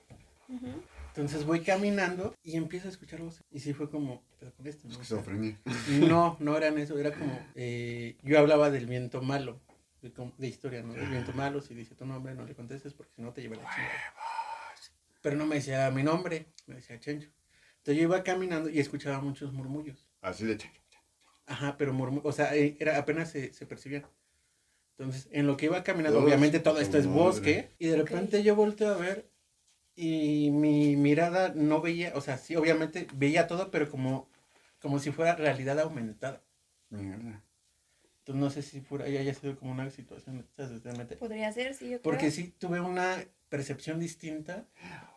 entonces voy caminando y empiezo a escuchar voces y sí fue como, pero con esto, ¿no? Esquizofrenia. No, no eran eso, era como, eh, yo hablaba del viento malo, de, com- de historia, ¿no? Viento malo, si dice tu nombre, no le contestes porque si no te lleva la chingada. Pero no me decía mi nombre, me decía Chencho. Entonces yo iba caminando y escuchaba muchos murmullos. Así de ch- Ajá, pero murmullos, o sea, eh, era, apenas se, se percibían. Entonces, en lo que iba caminando, Dios, obviamente todo esto es madre. bosque, y de repente yo volteo a ver y mi mirada no veía, o sea, sí, obviamente veía todo, pero como, como si fuera realidad aumentada. Mierda. Entonces no sé si por ahí haya sido como una situación. Podría ser, sí, yo creo. Porque sí tuve una percepción distinta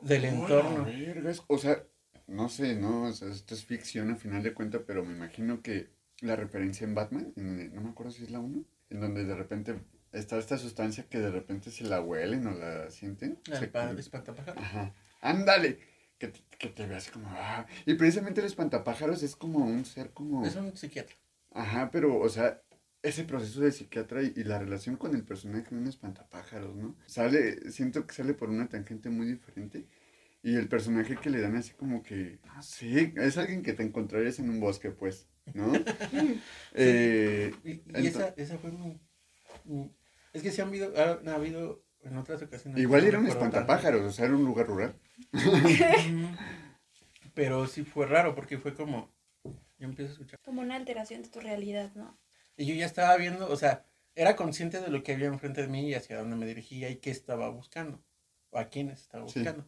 del Hola, entorno. vergas. O sea, no sé, no, o sea, esto es ficción a final de cuentas, pero me imagino que la referencia en Batman, en- no me acuerdo si es la 1, en donde de repente está esta sustancia que de repente se la huelen o la sienten. Se- pa- espantapájaros. Ajá. Ándale. Que te, que te veas como... ah. Y precisamente el espantapájaros es como un ser como... Es un psiquiatra. Ajá, pero, o sea, ese proceso de psiquiatra y, y la relación con el personaje de un espantapájaros, ¿no? Sale, siento que sale por una tangente muy diferente. Y el personaje que le dan así como que, no sé, es alguien que te encontrarías en un bosque, pues, ¿no? (laughs) Eh, Y, y esa, esa fue mi, mi- Es que sí han habido, ha, ha habido en otras ocasiones. igual era un espantapájaros, o sea, era un lugar rural. (laughs) Pero sí fue raro porque fue como. Yo empiezo a escuchar. Como una alteración de tu realidad, ¿no? Y yo ya estaba viendo, o sea, era consciente de lo que había enfrente de mí y hacia dónde me dirigía y qué estaba buscando. O a quiénes estaba Sí. buscando.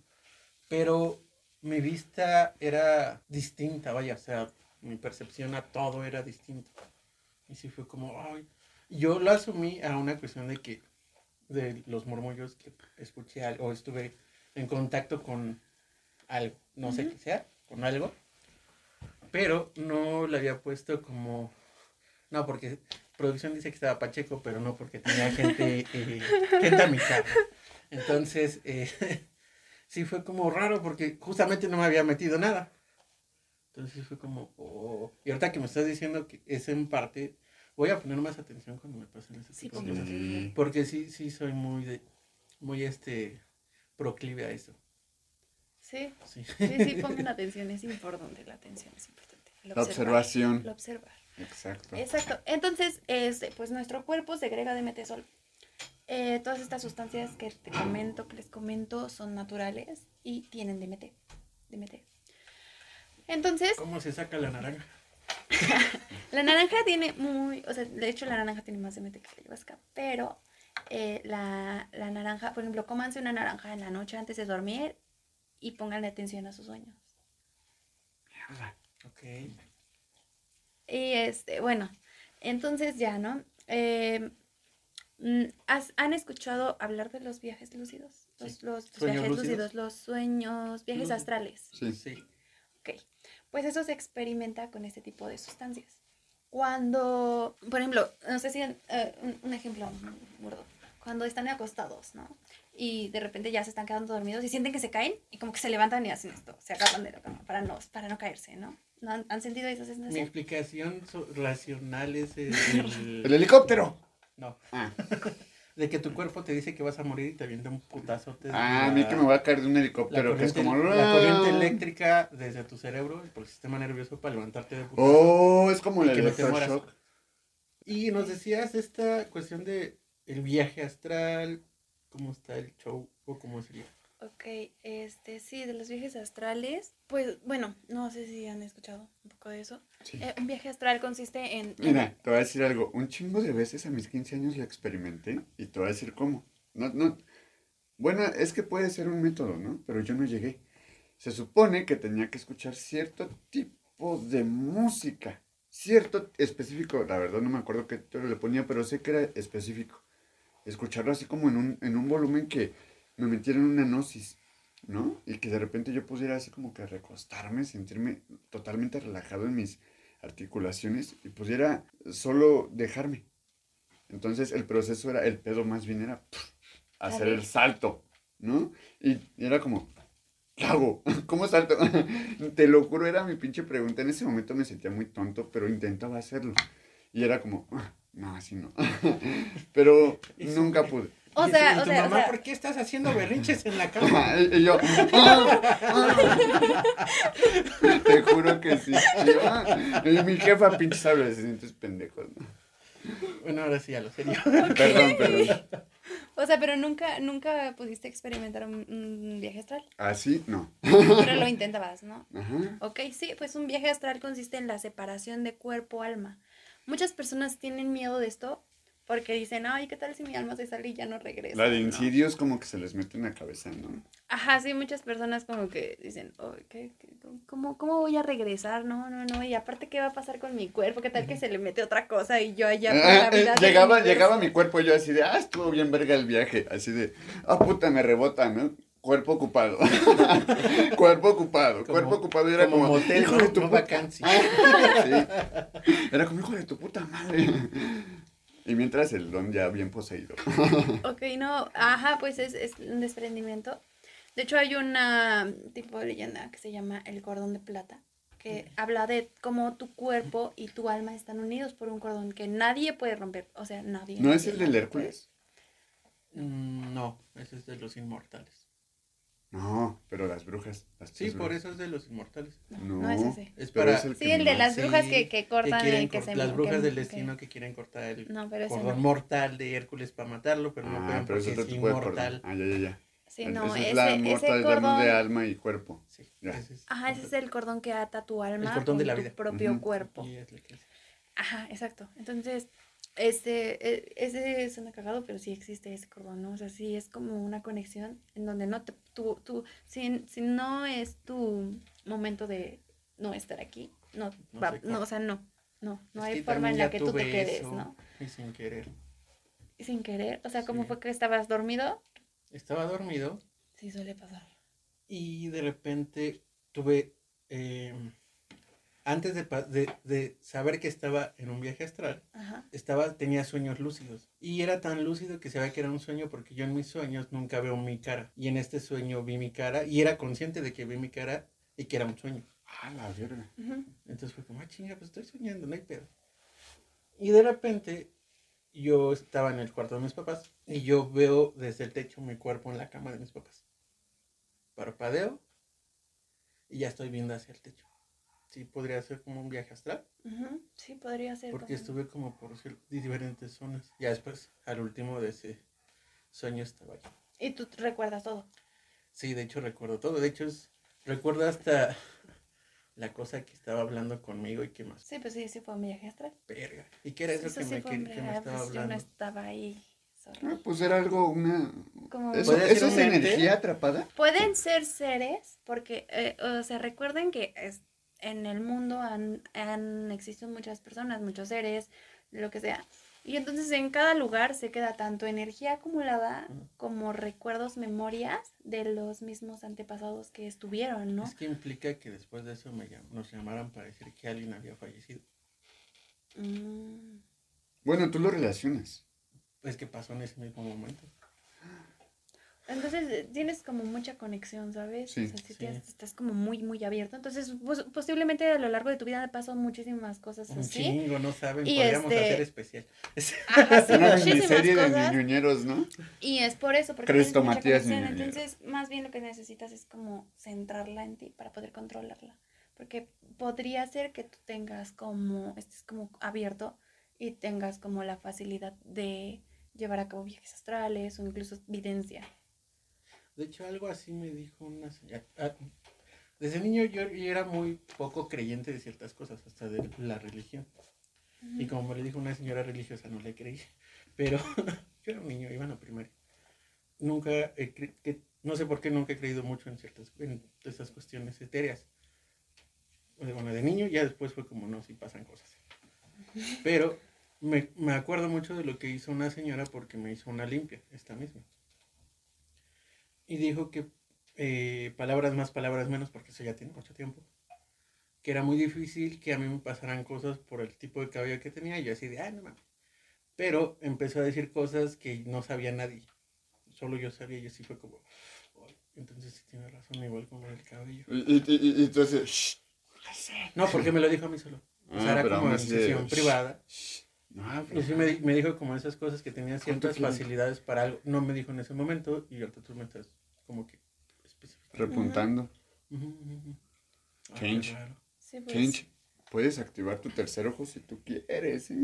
Pero mi vista era distinta, vaya, o sea, mi percepción a todo era distinto. Y sí fue como, ay. Yo lo asumí a una cuestión de que, de los murmullos que escuché o estuve en contacto con algo, no sé qué sea, con algo. Pero no le había puesto como, no, porque producción dice que estaba Pacheco, pero no porque tenía gente, eh, gente a mi cargo. Entonces, eh, (laughs) sí fue como raro porque justamente no me había metido nada. Entonces fue como, oh. Y ahorita que me estás diciendo que es en parte, voy a poner más atención cuando me pasen esas Sí, cosas. Sí. Porque sí, sí soy muy de, muy este, proclive a eso. Sí, Sí. sí, sí, pongan atención, es importante, la atención es importante. El La observar, observación. El observar. Exacto. Exacto. Entonces, este, pues nuestro cuerpo segrega DMT-sol. Eh, todas estas sustancias que te comento, que les comento, son naturales y tienen DMT. DMT. Entonces, ¿Cómo se saca la naranja? (laughs) la naranja tiene muy, o sea, de hecho la naranja tiene más DMT que la ayahuasca, pero eh, la, la naranja, por ejemplo, cómanse una naranja en la noche antes de dormir y pónganle atención a sus sueños. Ok. Y este, bueno, entonces ya, ¿no? Eh, mm, ¿has- ¿Han escuchado hablar de los viajes lúcidos? Los, Sí. los- los ¿Sueños viajes lúcidos? lúcidos, los sueños, viajes Lúcidos. astrales. Sí. Sí. Ok, pues eso se experimenta con este tipo de sustancias. Cuando, por ejemplo, no sé si, eh, un, un ejemplo burdo, cuando están acostados, ¿no? Y de repente ya se están quedando dormidos y sienten que se caen y como que se levantan y hacen esto, se agarran de la cama para no, para no caerse, ¿no? ¿No han, han sentido esa Mi sensación? explicación so- racional es el, (laughs) ¡El helicóptero! no, Ah, (laughs) de que tu cuerpo te dice que vas a morir y te avienta un putazote. de Ah, a la- mí que me voy a caer de un helicóptero, que es corriente, como... la corriente eléctrica desde tu cerebro por el sistema nervioso para levantarte de putazo. Oh, es como el no electroshock. Y nos decías esta cuestión de el viaje astral, cómo está el show o cómo sería. Ok, este, sí, de los viajes astrales, pues bueno, no sé si han escuchado un poco de eso. Sí. Eh, un viaje astral consiste en... Mira, te voy a decir algo. Un chingo de veces a mis 15 años lo experimenté y te voy a decir cómo. No, no. Bueno, es que puede ser un método, ¿no? Pero yo no llegué. Se supone que tenía que escuchar cierto tipo de música. Cierto específico. La verdad no me acuerdo qué le ponía, pero sé que era específico. escucharlo así como en un, en un volumen que me metiera en una gnosis, ¿no? Y que de repente yo pudiera así como que recostarme, sentirme totalmente relajado en mis articulaciones y pudiera solo dejarme. Entonces el proceso era, el pedo más bien era pff, hacer el salto, ¿no? Y era como, ¿qué hago? (laughs) ¿Cómo salto? (laughs) Te lo juro, era mi pinche pregunta. En ese momento me sentía muy tonto, pero intentaba hacerlo. Y era como, "Ah, no, así no. (laughs) pero nunca pude. O Y sea, tu- o sea, o mamá, sea- ¿por qué estás haciendo berrinches en la cama? (laughs) y yo, "Ah, ah". te juro que sí. Y yo, "Ah". Y mi jefa, pinches adolescentes pendejos, ¿no? Bueno, ahora sí, a lo serio. Perdón, perdón. O sea, pero nunca, nunca pudiste experimentar un, un viaje astral. Así, no. Pero lo intentabas, ¿no? Ajá. Ok, sí, pues un viaje astral consiste en la separación de cuerpo-alma. Muchas personas tienen miedo de esto porque dicen, ay, ¿qué tal si mi alma se sale y ya no regresa? La de ¿no? Insidious como que se les mete en la cabeza, ¿no? Ajá, sí, muchas personas como que dicen, oh, ¿qué, qué- cómo, ¿cómo voy a regresar? No, no, no, y aparte, ¿qué va a pasar con mi cuerpo? ¿Qué tal que se le mete otra cosa y yo allá por Ah, la eh, vida del llegaba, llegaba mi cuerpo y yo así de, ah, estuvo bien verga el viaje. Así de, ah, puta, me rebota, ¿no? Cuerpo ocupado. (laughs) cuerpo ocupado. Como- cuerpo ocupado era como como, motel, hijo ¿no? de tu No puta. vacancia. (laughs) Sí. Era como, hijo de tu puta madre. Y mientras el don ya bien poseído. (laughs) Ok, no, ajá, pues es, es un desprendimiento. De hecho, hay una tipo de leyenda que se llama el cordón de plata, que habla de cómo tu cuerpo y tu alma están unidos por un cordón que nadie puede romper. O sea, nadie. ¿No es el del Hércules? Mm, no, ese es de los inmortales. No, pero las brujas. Las Sí, por brujas. eso es de los inmortales. No, es ese. Es para- es el Sí, que el de las brujas Sí, que, que cortan quieren y que cor- se Las brujas que- del que- destino que quieren cortar el No, pero cordón no. mortal de Hércules para matarlo, pero no Ah, pueden pero es porque es inmortal. Ah, ya, ya, ya. Sí, no, es ese, la ese mortalidad cordón. de alma y cuerpo. Sí, Ya. ese es- Ajá, ese es el cordón que ata tu alma cordón de la tu vida. propio Ujú. cuerpo. Y es lo que es. Ajá, exacto. Entonces, este, e- ese suena cagado, pero sí existe ese cordón, ¿no? O sea, sí es como una conexión en donde no te, tú, tú, si, si no es tu momento de no estar aquí, no, No va- no, o sea, no, no, no Es hay forma en la que tú te quedes, eso, ¿no? Y sin querer. Y sin querer, o sea, ¿cómo Sí. fue que estabas dormido? Estaba dormido Sí, suele pasar. y de repente tuve, eh, antes de, de, de saber que estaba en un viaje astral, Ajá. estaba, tenía sueños lúcidos. Y era tan lúcido que sabía que era un sueño porque yo en mis sueños nunca veo mi cara. Y en este sueño vi mi cara y era consciente de que vi mi cara y que era un sueño. Ah, la verga. Entonces fue como, ah, chinga, pues estoy soñando, no hay pedo. Y de repente yo estaba en el cuarto de mis papás y yo veo desde el techo mi cuerpo en la cama de mis papás. Parpadeo y ya estoy viendo hacia el techo. Sí, podría ser como un viaje astral, Ujú, Sí, podría ser. porque como- estuve como por diferentes zonas. Ya después, al último de ese sueño estaba yo. Y tú recuerdas todo. Sí, de hecho recuerdo todo. De hecho, es- recuerdo hasta la cosa que estaba hablando conmigo y qué más. Sí, pues sí, sí fue un viaje astral. Verga. ¿Y qué era eso, Eso que, sí me, que- que me estaba pues yo no hablando? estaba ahí. sorry. Ah, pues era algo, una... Como- ¿Eso, ¿Puede ser ¿eso es energía atrapada? Pueden ser seres, porque, eh, o sea, recuerden que es- en el mundo han, han existido muchas personas, muchos seres, lo que sea. Y entonces en cada lugar se queda tanto energía acumulada como recuerdos, memorias de los mismos antepasados que estuvieron, ¿no? Es que implica que después de eso me llam- nos llamaran para decir que alguien había fallecido. Mm. Bueno, tú lo relacionas. Es que pasó en ese mismo momento. Entonces eh, tienes como mucha conexión, ¿sabes? Sí. O sea, sí Sí. tienes- estás como muy, muy abierto. Entonces, pues, posiblemente a lo largo de tu vida pasó muchísimas cosas Un así. chingo, no saben. Y Podríamos este- hacer especial. (laughs) Ajá, sí, Una miniserie de cosas. niñuñeros, ¿no? Y es por eso, porque Cristo tienes mucha Matías Entonces, más bien lo que necesitas es como centrarla en ti para poder controlarla. Porque podría ser que tú tengas como, estés como abierto y tengas como la facilidad de llevar a cabo viajes astrales o incluso videncia. De hecho, algo así me dijo una señora. Ah, Desde niño yo, yo era muy poco creyente de ciertas cosas, hasta de la religión. Y como me lo dijo una señora religiosa, no le creí. Pero (laughs) yo era un niño, iba a la primaria. Nunca, no sé por qué nunca he creído mucho en ciertas en esas cuestiones etéreas. Bueno, de niño ya después fue como, no, sí pasan cosas. Pero Me, me acuerdo mucho de lo que hizo una señora porque me hizo una limpia, esta misma. Y dijo que eh, palabras más, palabras menos, porque eso ya tiene mucho tiempo. Que era muy difícil que a mí me pasaran cosas por el tipo de cabello que tenía. Y yo así de, ah, no mames. Pero empezó a decir cosas que no sabía nadie. Solo yo sabía y así fue como, "Ay, entonces sí tiene razón, igual como el cabello. Y, y, y- y entonces, shh, No, porque me lo dijo a mí solo. O sea, Ah, era como en sesión shh. privada. no, pero- Y sí me, me dijo como esas cosas que tenía ciertas facilidades para algo. No me dijo en ese momento y ahorita tú me estás como que repuntando. Ah, Change. Sí, pues. Change, puedes activar tu tercer ojo si tú quieres. ¿eh?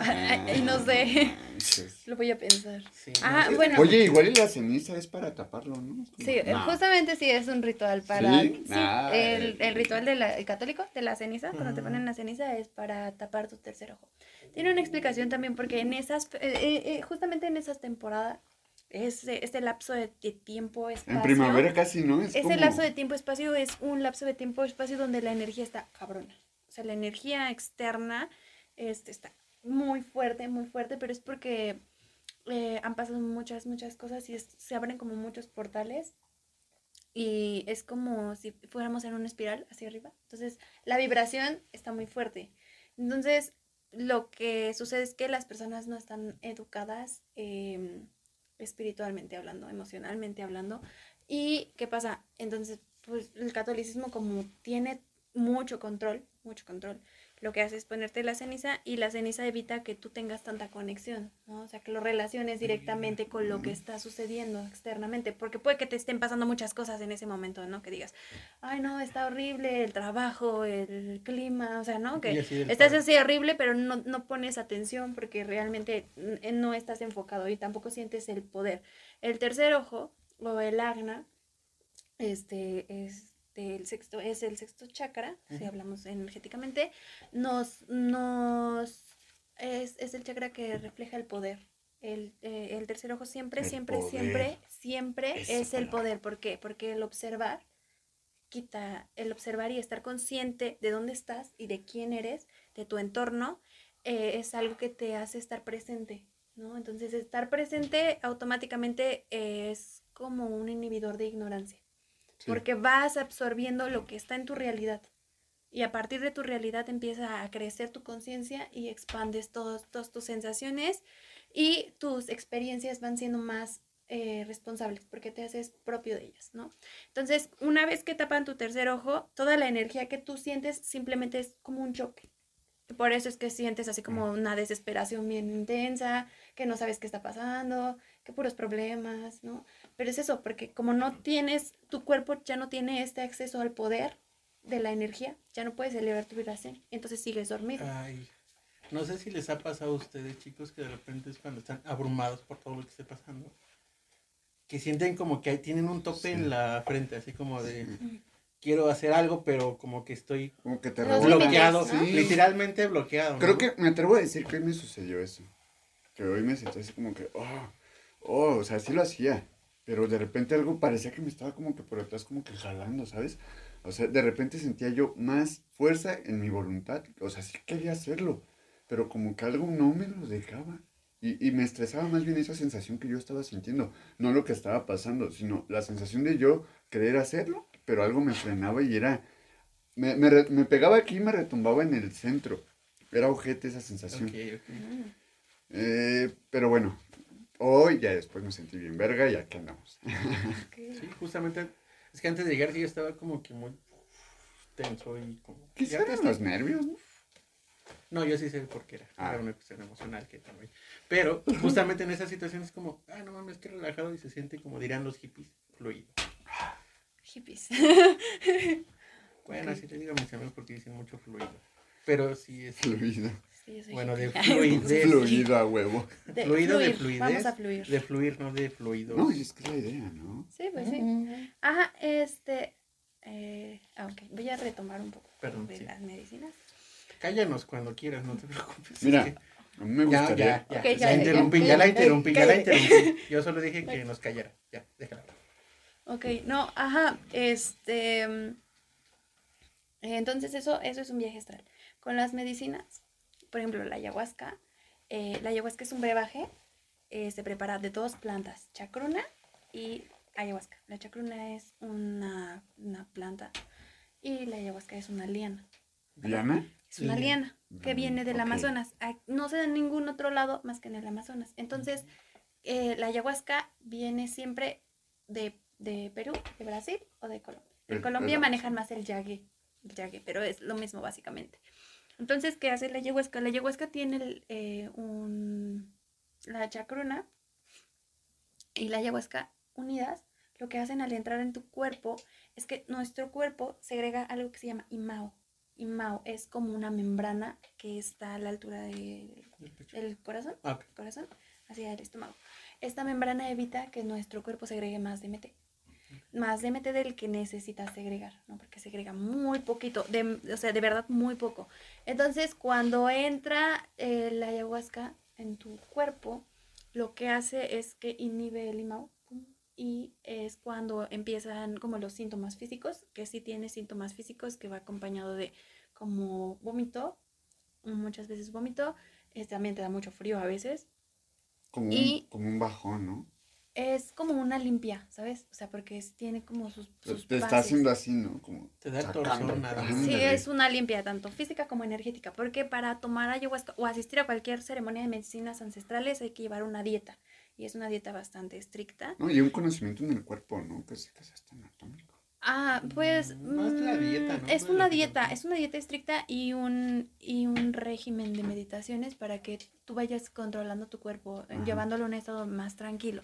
Ay, (laughs) no sé. Manches. Lo voy a pensar. Sí, Ah, no, sí, bueno. Oye, igual y la ceniza es para taparlo, ¿no? Sí, No. justamente sí es un ritual para... ¿Sí? sí, Ah, el, eh. el ritual del católico, de la ceniza, cuando te ponen la ceniza es para tapar tu tercer ojo. Tiene una explicación también porque en esas, eh, eh, eh, justamente en esas temporadas, ese, este lapso de, de tiempo, espacio... En primavera casi, ¿no? Es Ese como- lapso de tiempo-espacio es un lapso de tiempo-espacio donde la energía está cabrona. O sea, la energía externa este, está muy fuerte, muy fuerte, pero es porque eh, han pasado muchas, muchas cosas y es- se abren como muchos portales y es como si fuéramos en una espiral hacia arriba. Entonces, la vibración está muy fuerte. Entonces, lo que sucede es que las personas no están educadas eh, espiritualmente hablando, emocionalmente hablando. ¿Y qué pasa? Entonces, pues el catolicismo como tiene mucho control, mucho control, lo que hace es ponerte la ceniza y la ceniza evita que tú tengas tanta conexión, ¿no? O sea, que lo relaciones directamente con lo que está sucediendo externamente, porque puede que te estén pasando muchas cosas en ese momento, ¿no? Que digas, ay, no, está horrible el trabajo, el clima, o sea, ¿no? Que así estás padre. así horrible, pero no, no pones atención porque realmente no estás enfocado y tampoco sientes el poder. El tercer ojo, o el agna, este es del sexto, es el sexto chakra, si hablamos energéticamente, nos, nos es, es el chakra que refleja el poder. El, eh, el tercer ojo siempre, El siempre, poder. siempre, siempre es el poder. ¿Por qué? Porque el observar quita, el observar y estar consciente de dónde estás y de quién eres, de tu entorno, eh, es algo que te hace estar presente, ¿no? Entonces, estar presente automáticamente es como un inhibidor de ignorancia Sí. porque vas absorbiendo lo que está en tu realidad. Y a partir de tu realidad empieza a crecer tu conciencia y expandes todos, todas tus sensaciones y tus experiencias van siendo más eh, responsables porque te haces propio de ellas, ¿no? Entonces, una vez que tapan tu tercer ojo, toda la energía que tú sientes simplemente es como un choque. Por eso es que sientes así como una desesperación bien intensa, que no sabes qué está pasando, que puros problemas, ¿no? Pero es eso, porque como no tienes, tu cuerpo ya no tiene este acceso al poder de la energía, ya no puedes elevar tu vibración, entonces sigues dormido. Ay, no sé si les ha pasado a ustedes, chicos, que de repente es cuando están abrumados por todo lo que esté pasando. Que sienten como que ahí tienen un tope Sí. en la frente, así como de quiero hacer algo, pero como que estoy Como que te bloqueado, límites, ¿no? Sí. literalmente bloqueado. Creo ¿no? que me atrevo a decir que hoy me sucedió eso. Que hoy me sentí así como que, oh, oh, o sea, sí lo hacía. Pero de repente algo parecía que me estaba como que por atrás, como que jalando, ¿sabes? O sea, de repente sentía yo más fuerza en mi voluntad. O sea, sí quería hacerlo. Pero como que algo no me lo dejaba. Y, y me estresaba más bien esa sensación que yo estaba sintiendo. No lo que estaba pasando, sino la sensación de yo querer hacerlo, pero algo me frenaba y era... Me, me, re- me pegaba aquí y me retumbaba en el centro. Era ojete esa sensación. Ok, ok. Mm. Eh, pero bueno, hoy ya después me sentí bien verga y aquí andamos. (laughs) Sí, justamente, es que antes de llegar sí yo estaba como que muy tenso y como... ¿Qué ya que los nervios? no? No, yo sí sé por qué era. Ah. Era una cuestión emocional que también. Pero justamente en esas situaciones es como, ah, no mames, qué relajado y se siente como dirán los hippies, fluido. Hippies. Bueno, así te digo a mis amigos porque dicen mucho fluido. Pero sí es Fluido. Sí, Bueno, de fluidez. (laughs) Fluido a huevo. De fluido de fluir, fluidez. Vamos a fluir. de fluir, no de fluido. No, es que es la idea, ¿no? Sí, pues sí. Ajá, este... Eh, ah, ok, voy a retomar un poco Perdón, de sí. las medicinas. Cállanos cuando quieras, no te preocupes. Mira, Es que- a mí me ya, gustaría... ya, ya, ya, ya, interrumpí, ya. ya, la Eh, interrumpí, ya la interrumpí. Yo solo dije que (laughs) nos callara. Ya, déjala. Ok, no, ajá, este... mm, Entonces eso, eso es un viaje astral. Con las medicinas, por ejemplo, la ayahuasca. eh, la ayahuasca es un brebaje, eh, se prepara de dos plantas, chacruna y ayahuasca. La chacruna es una, una planta y la ayahuasca es una liana. ¿Diana? Es una Liana. liana que Mm, viene del. Amazonas. No se da en ningún otro lado más que en el Amazonas. Entonces, eh, la ayahuasca viene siempre de, de Perú, de Brasil o de Colombia. En El- Colombia el- manejan más el yague, el yague, pero es lo mismo básicamente. Entonces, ¿qué hace la ayahuasca? La ayahuasca tiene eh, un, la chacruna y la ayahuasca unidas. Lo que hacen al entrar en tu cuerpo es que nuestro cuerpo segrega algo que se llama imao. Imao es como una membrana que está a la altura de- Del corazón, Ah, corazón hacia el estómago. Esta membrana evita que nuestro cuerpo segregue más DMT. Más DMT del que necesita segregar, ¿no? Porque segrega muy poquito, de, o sea, de verdad muy poco. Entonces, cuando entra eh, la ayahuasca en tu cuerpo, lo que hace es que inhibe el imao y es cuando empiezan como los síntomas físicos, que sí tiene síntomas físicos, que va acompañado de como vómito, muchas veces vómito, eh, también te da mucho frío a veces, Como, Y- un, como un bajón, ¿no? Es como una limpia, ¿sabes? O sea, porque es- tiene como sus, sus Te está bases. haciendo así, ¿no? Como Te da torzón. Sí, es una limpia tanto física como energética, porque para tomar ayahuasca o asistir a cualquier ceremonia de medicinas ancestrales hay que llevar una dieta, y es una dieta bastante estricta. No, y un conocimiento en el cuerpo, ¿no? Que sí que es hasta anatómico. Ah, pues más la dieta, mm, ¿no? es Más una dieta, dieta. es una dieta estricta y un y un régimen de meditaciones para que tú vayas controlando tu cuerpo, eh, Ajá. llevándolo a un estado más tranquilo.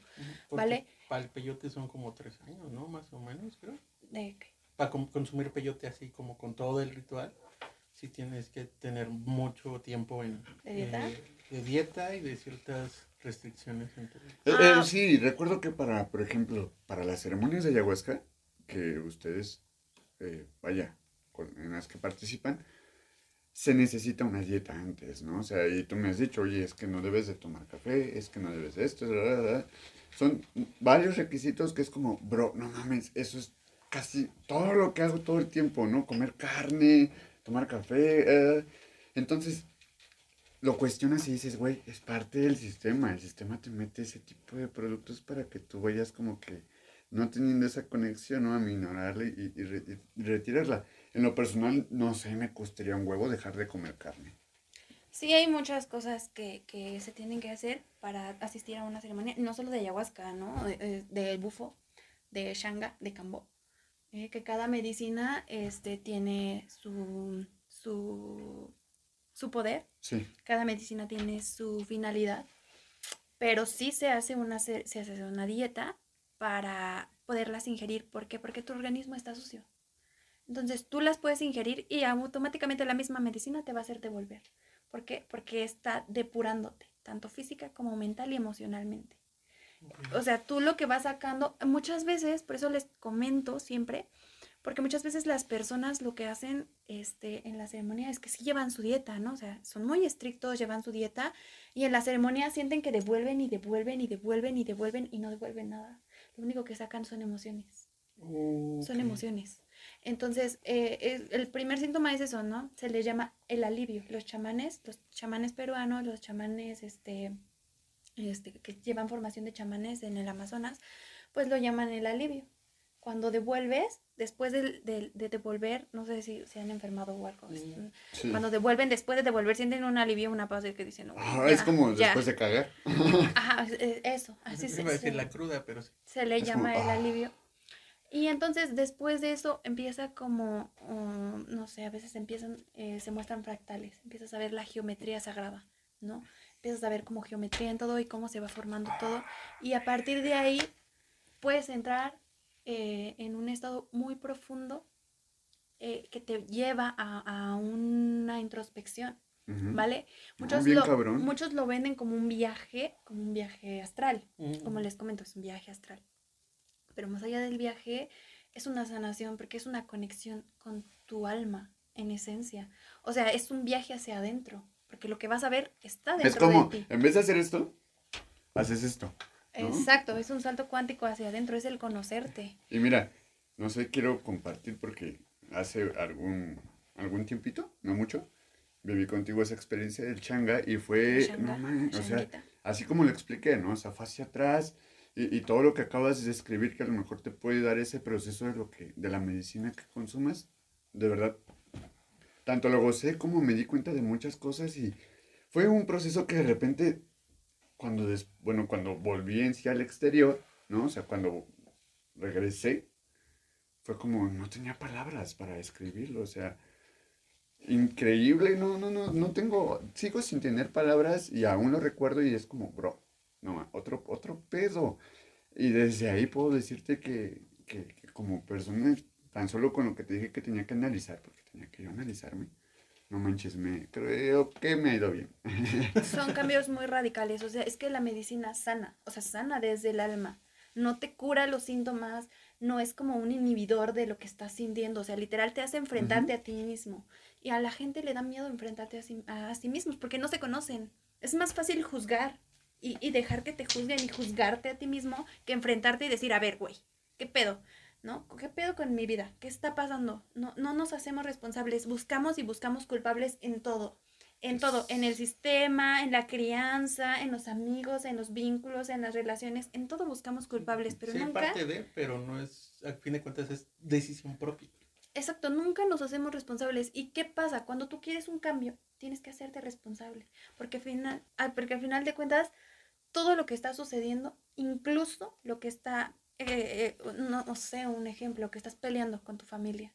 Porque ¿Vale? Para el peyote son como tres años, ¿no? Más o menos, creo. De que- Para consumir peyote así como con todo el ritual, sí tienes que tener mucho tiempo en ¿De dieta? eh, de dieta y de ciertas restricciones. en tu- Eh, Ah. eh, sí, recuerdo que para, por ejemplo, para las ceremonias de ayahuasca, que ustedes, eh, vaya, en las que participan, se necesita una dieta antes, ¿no? O sea, y tú me has dicho, oye, es que no debes de tomar café, es que no debes de esto, bla, bla, bla". son varios requisitos que es como, bro, no mames, eso es casi todo lo que hago todo el tiempo, ¿no? Comer carne, tomar café, eh. entonces lo cuestionas y dices, güey, es parte del sistema. El sistema te mete ese tipo de productos para que tú vayas como que no teniendo esa conexión, ¿no? A minorarla y, y re- y retirarla. En lo personal, no sé, me costaría un huevo dejar de comer carne. Sí, hay muchas cosas que, que se tienen que hacer para asistir a una ceremonia, no solo de ayahuasca, ¿no? De, eh, de bufo, de shanga, de cambó. eh, que cada medicina este, tiene su, su, su poder, Sí. cada medicina tiene su finalidad, pero sí se hace una, se hace una dieta para poderlas ingerir. ¿Por qué? Porque tu organismo está sucio. Entonces tú las puedes ingerir y automáticamente la misma medicina te va a hacer devolver. ¿Por qué? Porque está depurándote, tanto física como mental y emocionalmente. O sea, tú lo que vas sacando, muchas veces, por eso les comento siempre, porque muchas veces las personas lo que hacen este, en la ceremonia es que sí llevan su dieta, ¿no? O sea, son muy estrictos, llevan su dieta y en la ceremonia sienten que devuelven y devuelven y devuelven y devuelven y no devuelven nada. Lo único que sacan son emociones, son emociones. Entonces, eh, es- el primer síntoma es eso, ¿no? Se les llama el alivio. Los chamanes, los chamanes peruanos, los chamanes este, este, que llevan formación de chamanes en el Amazonas, pues lo llaman el alivio. Cuando devuelves, después del- del- de, devolver, no sé si se han enfermado o algo. Mm. Sí. Cuando devuelven, después de devolver, sienten un alivio, una pausa que dicen, "Uy, Ah, ya, es como ya". después de cagar. (laughs) Ajá, es- es- eso, así se, decir se- la cruda, pero sí. se le Es llama como, el ah. alivio. Y entonces después de eso empieza como, um, no sé, a veces empiezan, eh, se muestran fractales, empiezas a ver la geometría sagrada, ¿no? Empiezas a ver como geometría en todo y cómo se va formando todo. Y a partir de ahí puedes entrar eh, en un estado muy profundo eh, que te lleva a, a una introspección. ¿Vale? Muchos, bien lo, muchos lo venden como un viaje, como un viaje astral. Mm. Como les comento, es un viaje astral. Pero más allá del viaje, es una sanación porque es una conexión con tu alma, en esencia. O sea, es un viaje hacia adentro. Porque lo que vas a ver está dentro Es como, de ti. en vez de hacer esto, haces esto. ¿No? Exacto, es un salto cuántico hacia adentro, es el conocerte. Y mira, no sé, quiero compartir porque hace algún, algún tiempito, no mucho, viví contigo esa experiencia del changa y fue, Changa, no mames, o sea, así como lo expliqué, ¿no? O sea, fue hacia atrás y, y todo lo que acabas de describir que a lo mejor te puede dar ese proceso de lo que, de la medicina que consumas, de verdad, tanto lo gocé como me di cuenta de muchas cosas y fue un proceso que de repente, cuando, des- bueno, cuando volví en sí al exterior, ¿no? O sea, cuando regresé, fue como, no tenía palabras para escribirlo, o sea, increíble, no, no, no, no tengo, sigo sin tener palabras y aún lo recuerdo y es como, bro, no, otro, otro pedo. Y desde ahí puedo decirte que, que, que como persona, tan solo con lo que te dije que tenía que analizar, porque tenía que yo analizarme, no manches, me, creo que me ha ido bien. (laughs) Son cambios muy radicales, o sea, es que la medicina sana, o sea, sana desde el alma. No te cura los síntomas, no es como un inhibidor de lo que estás sintiendo, o sea, literal te hace enfrentarte a ti mismo. Y a la gente le da miedo enfrentarte a sí, a sí mismos porque no se conocen. Es más fácil juzgar y, y dejar que te juzguen y juzgarte a ti mismo que enfrentarte y decir, a ver, güey, ¿qué pedo? ¿No? ¿Qué pedo con mi vida? ¿Qué está pasando? No, no nos hacemos responsables, buscamos y buscamos culpables en todo en todo, en el sistema, en la crianza, en los amigos, en los vínculos, en las relaciones, en todo buscamos culpables, pero sí, nunca, parte de, pero no es, a fin de cuentas, es decisión propia. exacto, nunca nos hacemos responsables. ¿Y qué pasa? Cuando tú quieres un cambio, tienes que hacerte responsable, porque, final, ah, porque al final de cuentas, todo lo que está sucediendo, incluso lo que está, eh, eh, no, no sé, un ejemplo, que estás peleando con tu familia.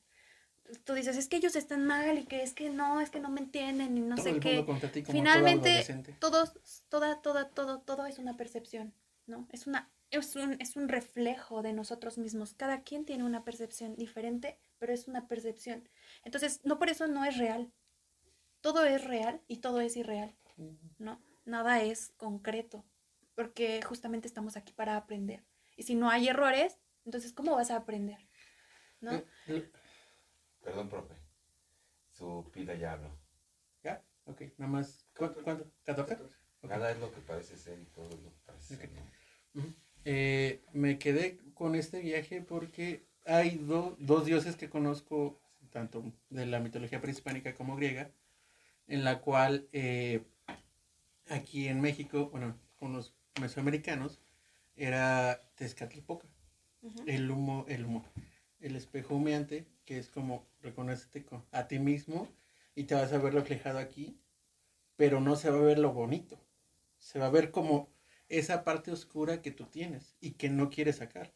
Tú dices, es que ellos están mal y que es que no, es que no me entienden y no Todo sé qué. todo finalmente todos toda toda todo todo es una percepción no es una es un, es un reflejo de nosotros mismos. Cada quien tiene una percepción diferente pero es una percepción. Entonces no por eso no es real. Todo es real y todo es irreal no nada es concreto porque justamente estamos aquí para aprender y si no hay errores entonces cómo vas a aprender no Eh, eh, Perdón, profe. Su pila ya habló. ¿Ya? Ok, nada más. ¿Cuánto? ¿Cuánto? ¿14? Ok. Nada es lo que parece ser y todo es lo que parece ser. ¿no? Eh, me quedé con este viaje porque hay do- dos dioses que conozco, tanto de la mitología prehispánica como griega, en la cual eh, aquí en México, bueno, con los mesoamericanos, era Tezcatlipoca. Ujú. El humo, el humo, el espejo humeante, que es como reconocerte co- a ti mismo y te vas a ver reflejado aquí, pero no se va a ver lo bonito. Se va a ver como esa parte oscura que tú tienes y que no quieres sacar.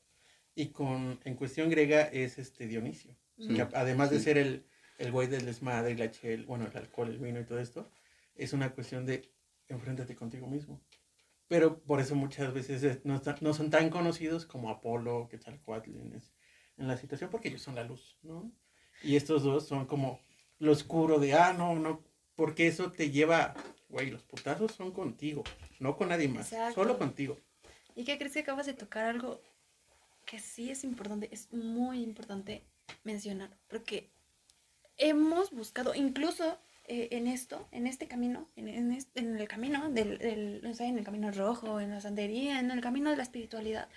Y con, en cuestión griega es este Dionisio. Sí, que además de sí. ser el, el güey del desmadre y la chel, bueno, el alcohol, el vino y todo esto, es una cuestión de enfréntate contigo mismo. Pero por eso muchas veces es- no, está- no son tan conocidos como Apolo, Quetzalcoatl en, es- en la situación, porque ellos son la luz, ¿no? Y estos dos son como lo oscuro de, ah, no, no, porque eso te lleva, güey, los putazos son contigo, no con nadie más, Exacto. solo contigo. ¿Y qué crees que acabas de tocar algo que sí es importante, es muy importante mencionar? Porque hemos buscado, incluso eh, en esto, en este camino, en, en este- en el camino del, del, no sé, en el camino rojo, en la santería, en el camino de la espiritualidad,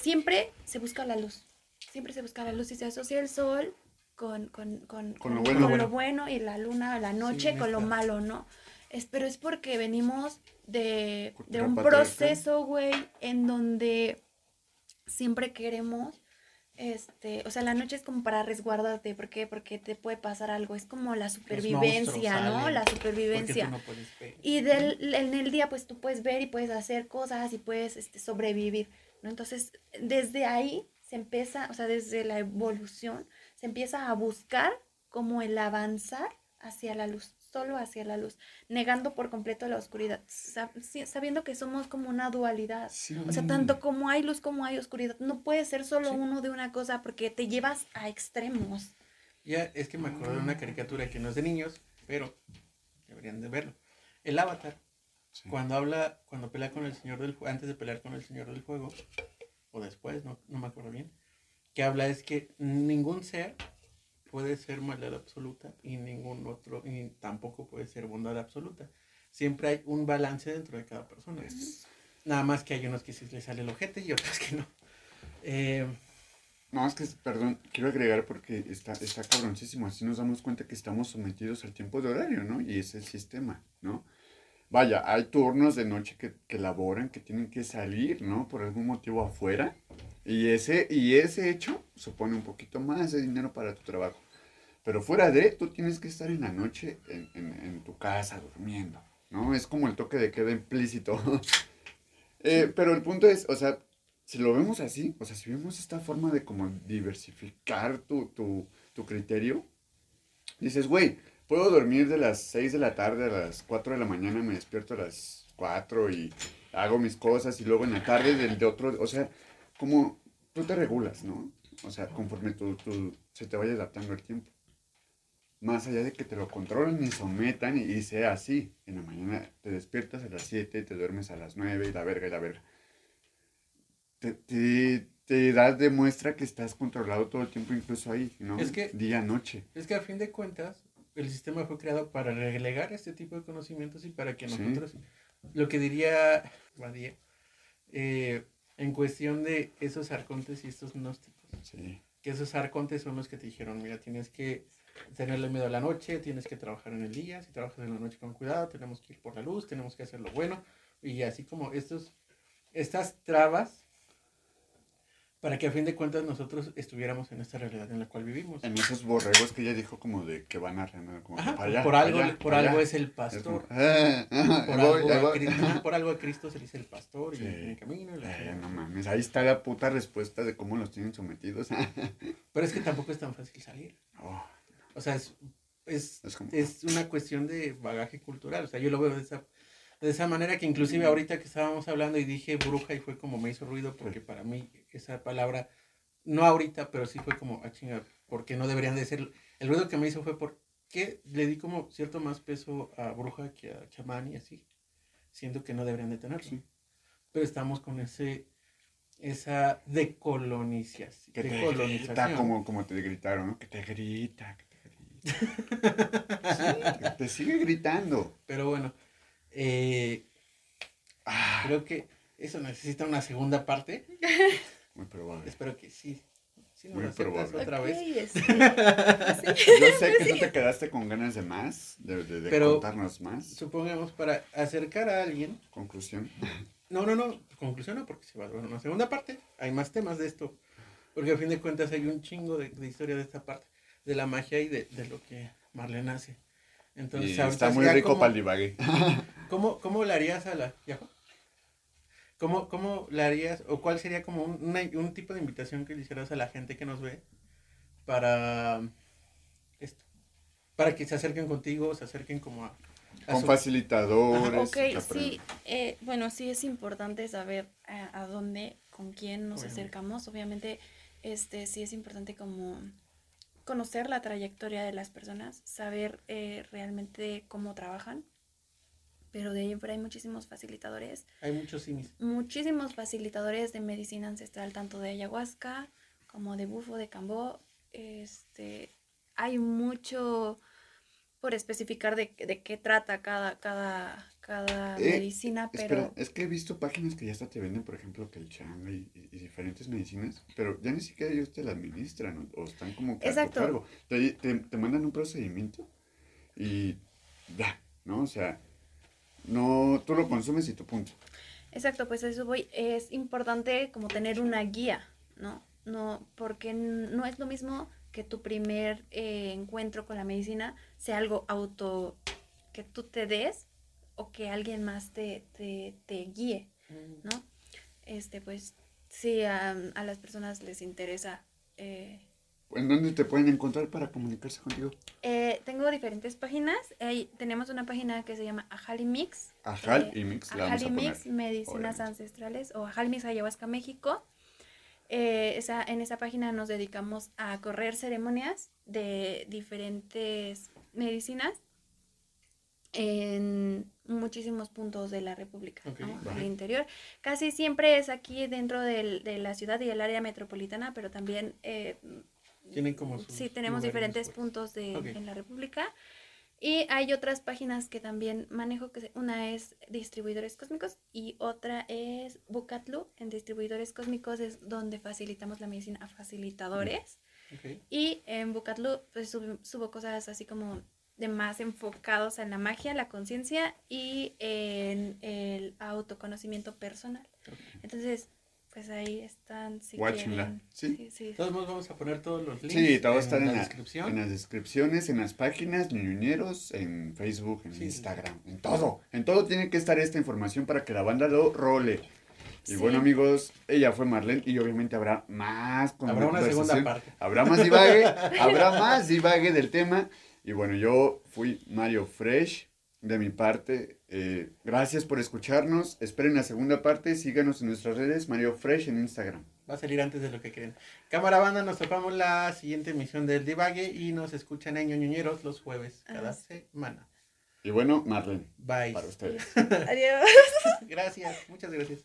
siempre se busca la luz. Siempre se busca la luz y se asocia el sol con, con, con, Con lo bueno. lo bueno y la luna, la noche Sí, con lo malo, ¿no? Es, pero es porque venimos de, de un proceso, güey, en donde siempre queremos, este, o sea, la noche es como para resguardarte, ¿por qué? Porque te puede pasar algo, es como la supervivencia, ¿no? salen, La tú supervivencia. no puedes ver. Y del, en el día, pues tú puedes ver y puedes hacer cosas y puedes este, sobrevivir, ¿no? Entonces, desde ahí se empieza, o sea, desde la evolución, se empieza a buscar como el avanzar hacia la luz, solo hacia la luz, negando por completo la oscuridad, sabiendo que somos como una dualidad. O sea, tanto como hay luz como hay oscuridad, no puede ser solo Sí. uno de una cosa porque te llevas a extremos. Ya, es que me acordé de una caricatura que no es de niños, pero deberían de verlo. El Avatar, Sí. cuando habla, cuando pelea con el Señor del Fuego, antes de pelear con el Señor del Fuego, o después, no, no me acuerdo bien, que habla es que ningún ser puede ser maldad absoluta y ningún otro, y tampoco puede ser bondad absoluta. Siempre hay un balance dentro de cada persona. Nada más que hay unos que sí les sale el ojete y otros que no. Eh, No, es que, perdón, quiero agregar porque está, está cabroncísimo. Así nos damos cuenta que estamos sometidos al tiempo de horario, ¿no? Y es el sistema, ¿no? Vaya, hay turnos de noche que, que laboran, que tienen que salir, ¿no? Por algún motivo afuera. Y ese, y ese hecho supone un poquito más de dinero para tu trabajo. Pero fuera de, tú tienes que estar en la noche en, en- en tu casa durmiendo, ¿no? Es como el toque de queda implícito. (laughs) Eh, pero el punto es, o sea, si lo vemos así, o sea, si vemos esta forma de como diversificar tu, tu, tu criterio, dices, güey, puedo dormir de las 6 de la tarde a las 4 de la mañana, me despierto a las 4 y hago mis cosas y luego en la tarde del de otro, o sea, como tú te regulas, ¿no? O sea, conforme tú, tú- se te vaya adaptando el tiempo. Más allá de que te lo controlen y sometan y, y sea así. En la mañana te despiertas a las 7, te duermes a las 9 y la verga y la verga. Te, te, te das de muestra que estás controlado todo el tiempo, incluso ahí, ¿no? Es que- Día, noche. Es que a fin de cuentas, el sistema fue creado para relegar este tipo de conocimientos y para que Sí. nosotros, lo que diría Badía, eh, en cuestión de esos arcontes y estos gnósticos, Sí. que esos arcontes son los que te dijeron, mira, tienes que tenerle miedo a la noche, tienes que trabajar en el día, si trabajas en la noche con cuidado, tenemos que ir por la luz, tenemos que hacer lo bueno, y así como estos, estas trabas, para que a fin de cuentas nosotros estuviéramos en esta realidad en la cual vivimos. En esos borregos que ella dijo como de que van arreando como que Ajá, para allá, por algo, allá, por algo es el Es como, pastor. "Ah, ah, Por voy, algo, a voy". Cristo, ajá, por algo a Cristo se le dice el pastor y en el camino. y la Eh, no mames, ahí está la puta respuesta de cómo los tienen sometidos. (laughs) Pero es que tampoco es tan fácil salir. Oh, O sea, es, es, Es como- es una cuestión de bagaje cultural. O sea, yo lo veo de esa, de esa manera que inclusive ahorita que estábamos hablando y dije bruja y fue como me hizo ruido porque para mí esa palabra, no ahorita, pero sí fue como, ah, chinga, porque no deberían de ser. El ruido que me hizo fue porque le di como cierto más peso a bruja que a chamán y así. Siento que no deberían de tenerlo. Sí. Pero estamos con ese esa decolonización. que te decolonización. grita como, como te gritaron, ¿no? Que te grita, que te grita. (laughs) Sí, que te sigue gritando. Pero bueno, eh, Ah, creo que eso necesita una segunda parte. (laughs) muy probable. Espero que sí. Si Muy probable. otra vez. (laughs) Yo sé que (laughs) tú te quedaste con ganas de más, de, de- de Pero- contarnos más. Supongamos para acercar a alguien. Conclusión. No, no, no. Conclusión no, porque se va a dar una segunda parte. Hay más temas de esto. Porque a fin de cuentas hay un chingo de, de historia de esta parte. De la magia y de, de lo que Marlene hace. Entonces, Y está muy rico como- para el divague. ¿Cómo, ¿Cómo le harías a la... ¿Ya? ¿Cómo, ¿Cómo le harías o cuál sería como un, una- un tipo de invitación que le hicieras a la gente que nos ve para esto? Para que se acerquen contigo, se acerquen como a... a Con su- facilitadores. ok, sí, eh, bueno, sí es importante saber a, a dónde, con quién nos Obviamente. acercamos. Obviamente, este sí es importante como conocer la trayectoria de las personas, saber eh, realmente cómo trabajan. Pero de ahí en fuera hay muchísimos facilitadores, Hay muchos simis. muchísimos facilitadores de medicina ancestral, tanto de ayahuasca como de bufo de cambó. Este, hay mucho por especificar de, de qué trata cada, cada, cada Eh, medicina, pero Espera, es que he visto páginas que ya hasta te venden, por ejemplo, que el changa y, y- y diferentes medicinas, pero ya ni siquiera ellos te la administran o, o están como que a tu Exacto. cargo. Te, te, te mandan un procedimiento y ya, ¿no? O sea, no, tú lo consumes y tu punto. Exacto, pues a eso voy. Es importante como tener una guía, ¿no? No, porque no es lo mismo que tu primer eh, encuentro con la medicina sea algo auto que tú te des o que alguien más te, te, te guíe, ¿no? Este, pues sí, a, a las personas les interesa. eh, ¿En dónde te pueden encontrar para comunicarse contigo? eh, tengo diferentes páginas. Tenemos una página que se llama Ajali Mix. Ajal Eh, y Mix la vamos a Ajali poner. Mix, Medicinas obviamente. Ancestrales o Ajali Mix Ayahuasca México. Eh, esa, en esa página nos dedicamos a correr ceremonias de diferentes medicinas en muchísimos puntos de la República, Ok, ¿no? vale. Al interior. Casi siempre es aquí dentro del- de la ciudad y el área metropolitana, pero también eh, Tienen como sus Sí, tenemos diferentes puntos de, Ok. en la República. Y hay otras páginas que también manejo, que una es Distribuidores Cósmicos y otra es Bucatlu. En Distribuidores Cósmicos es donde facilitamos la medicina a facilitadores. Ok. Y en Bucatlu pues subo, subo cosas así como de más enfocados en la magia, la conciencia y en el autoconocimiento personal. Entonces, pues ahí están si quieren. ¿sí? sí, sí. Todos modos vamos a poner todos los links Sí, todo en está en, la descripción. en las descripciones, en las páginas, ñoñeros, en Facebook, en Instagram, en todo. En todo tiene que estar esta información para que la banda lo role. Y Sí. bueno, amigos, ella fue Marlene y obviamente habrá más Habrá una segunda parte. Habrá más divague, (laughs) habrá más divague del tema. Y bueno, yo fui Mario Fresh de mi parte. eh, gracias por escucharnos. Esperen la segunda parte. Síganos en nuestras redes, Mario Fresh en Instagram. Va a salir antes de lo que creen. Cámara banda, nos topamos la siguiente emisión del Divague y nos escuchan en ñoñeros los jueves cada Ah. semana. Y bueno, Marlene, Bye. para ustedes. (laughs) Adiós. Gracias, muchas gracias.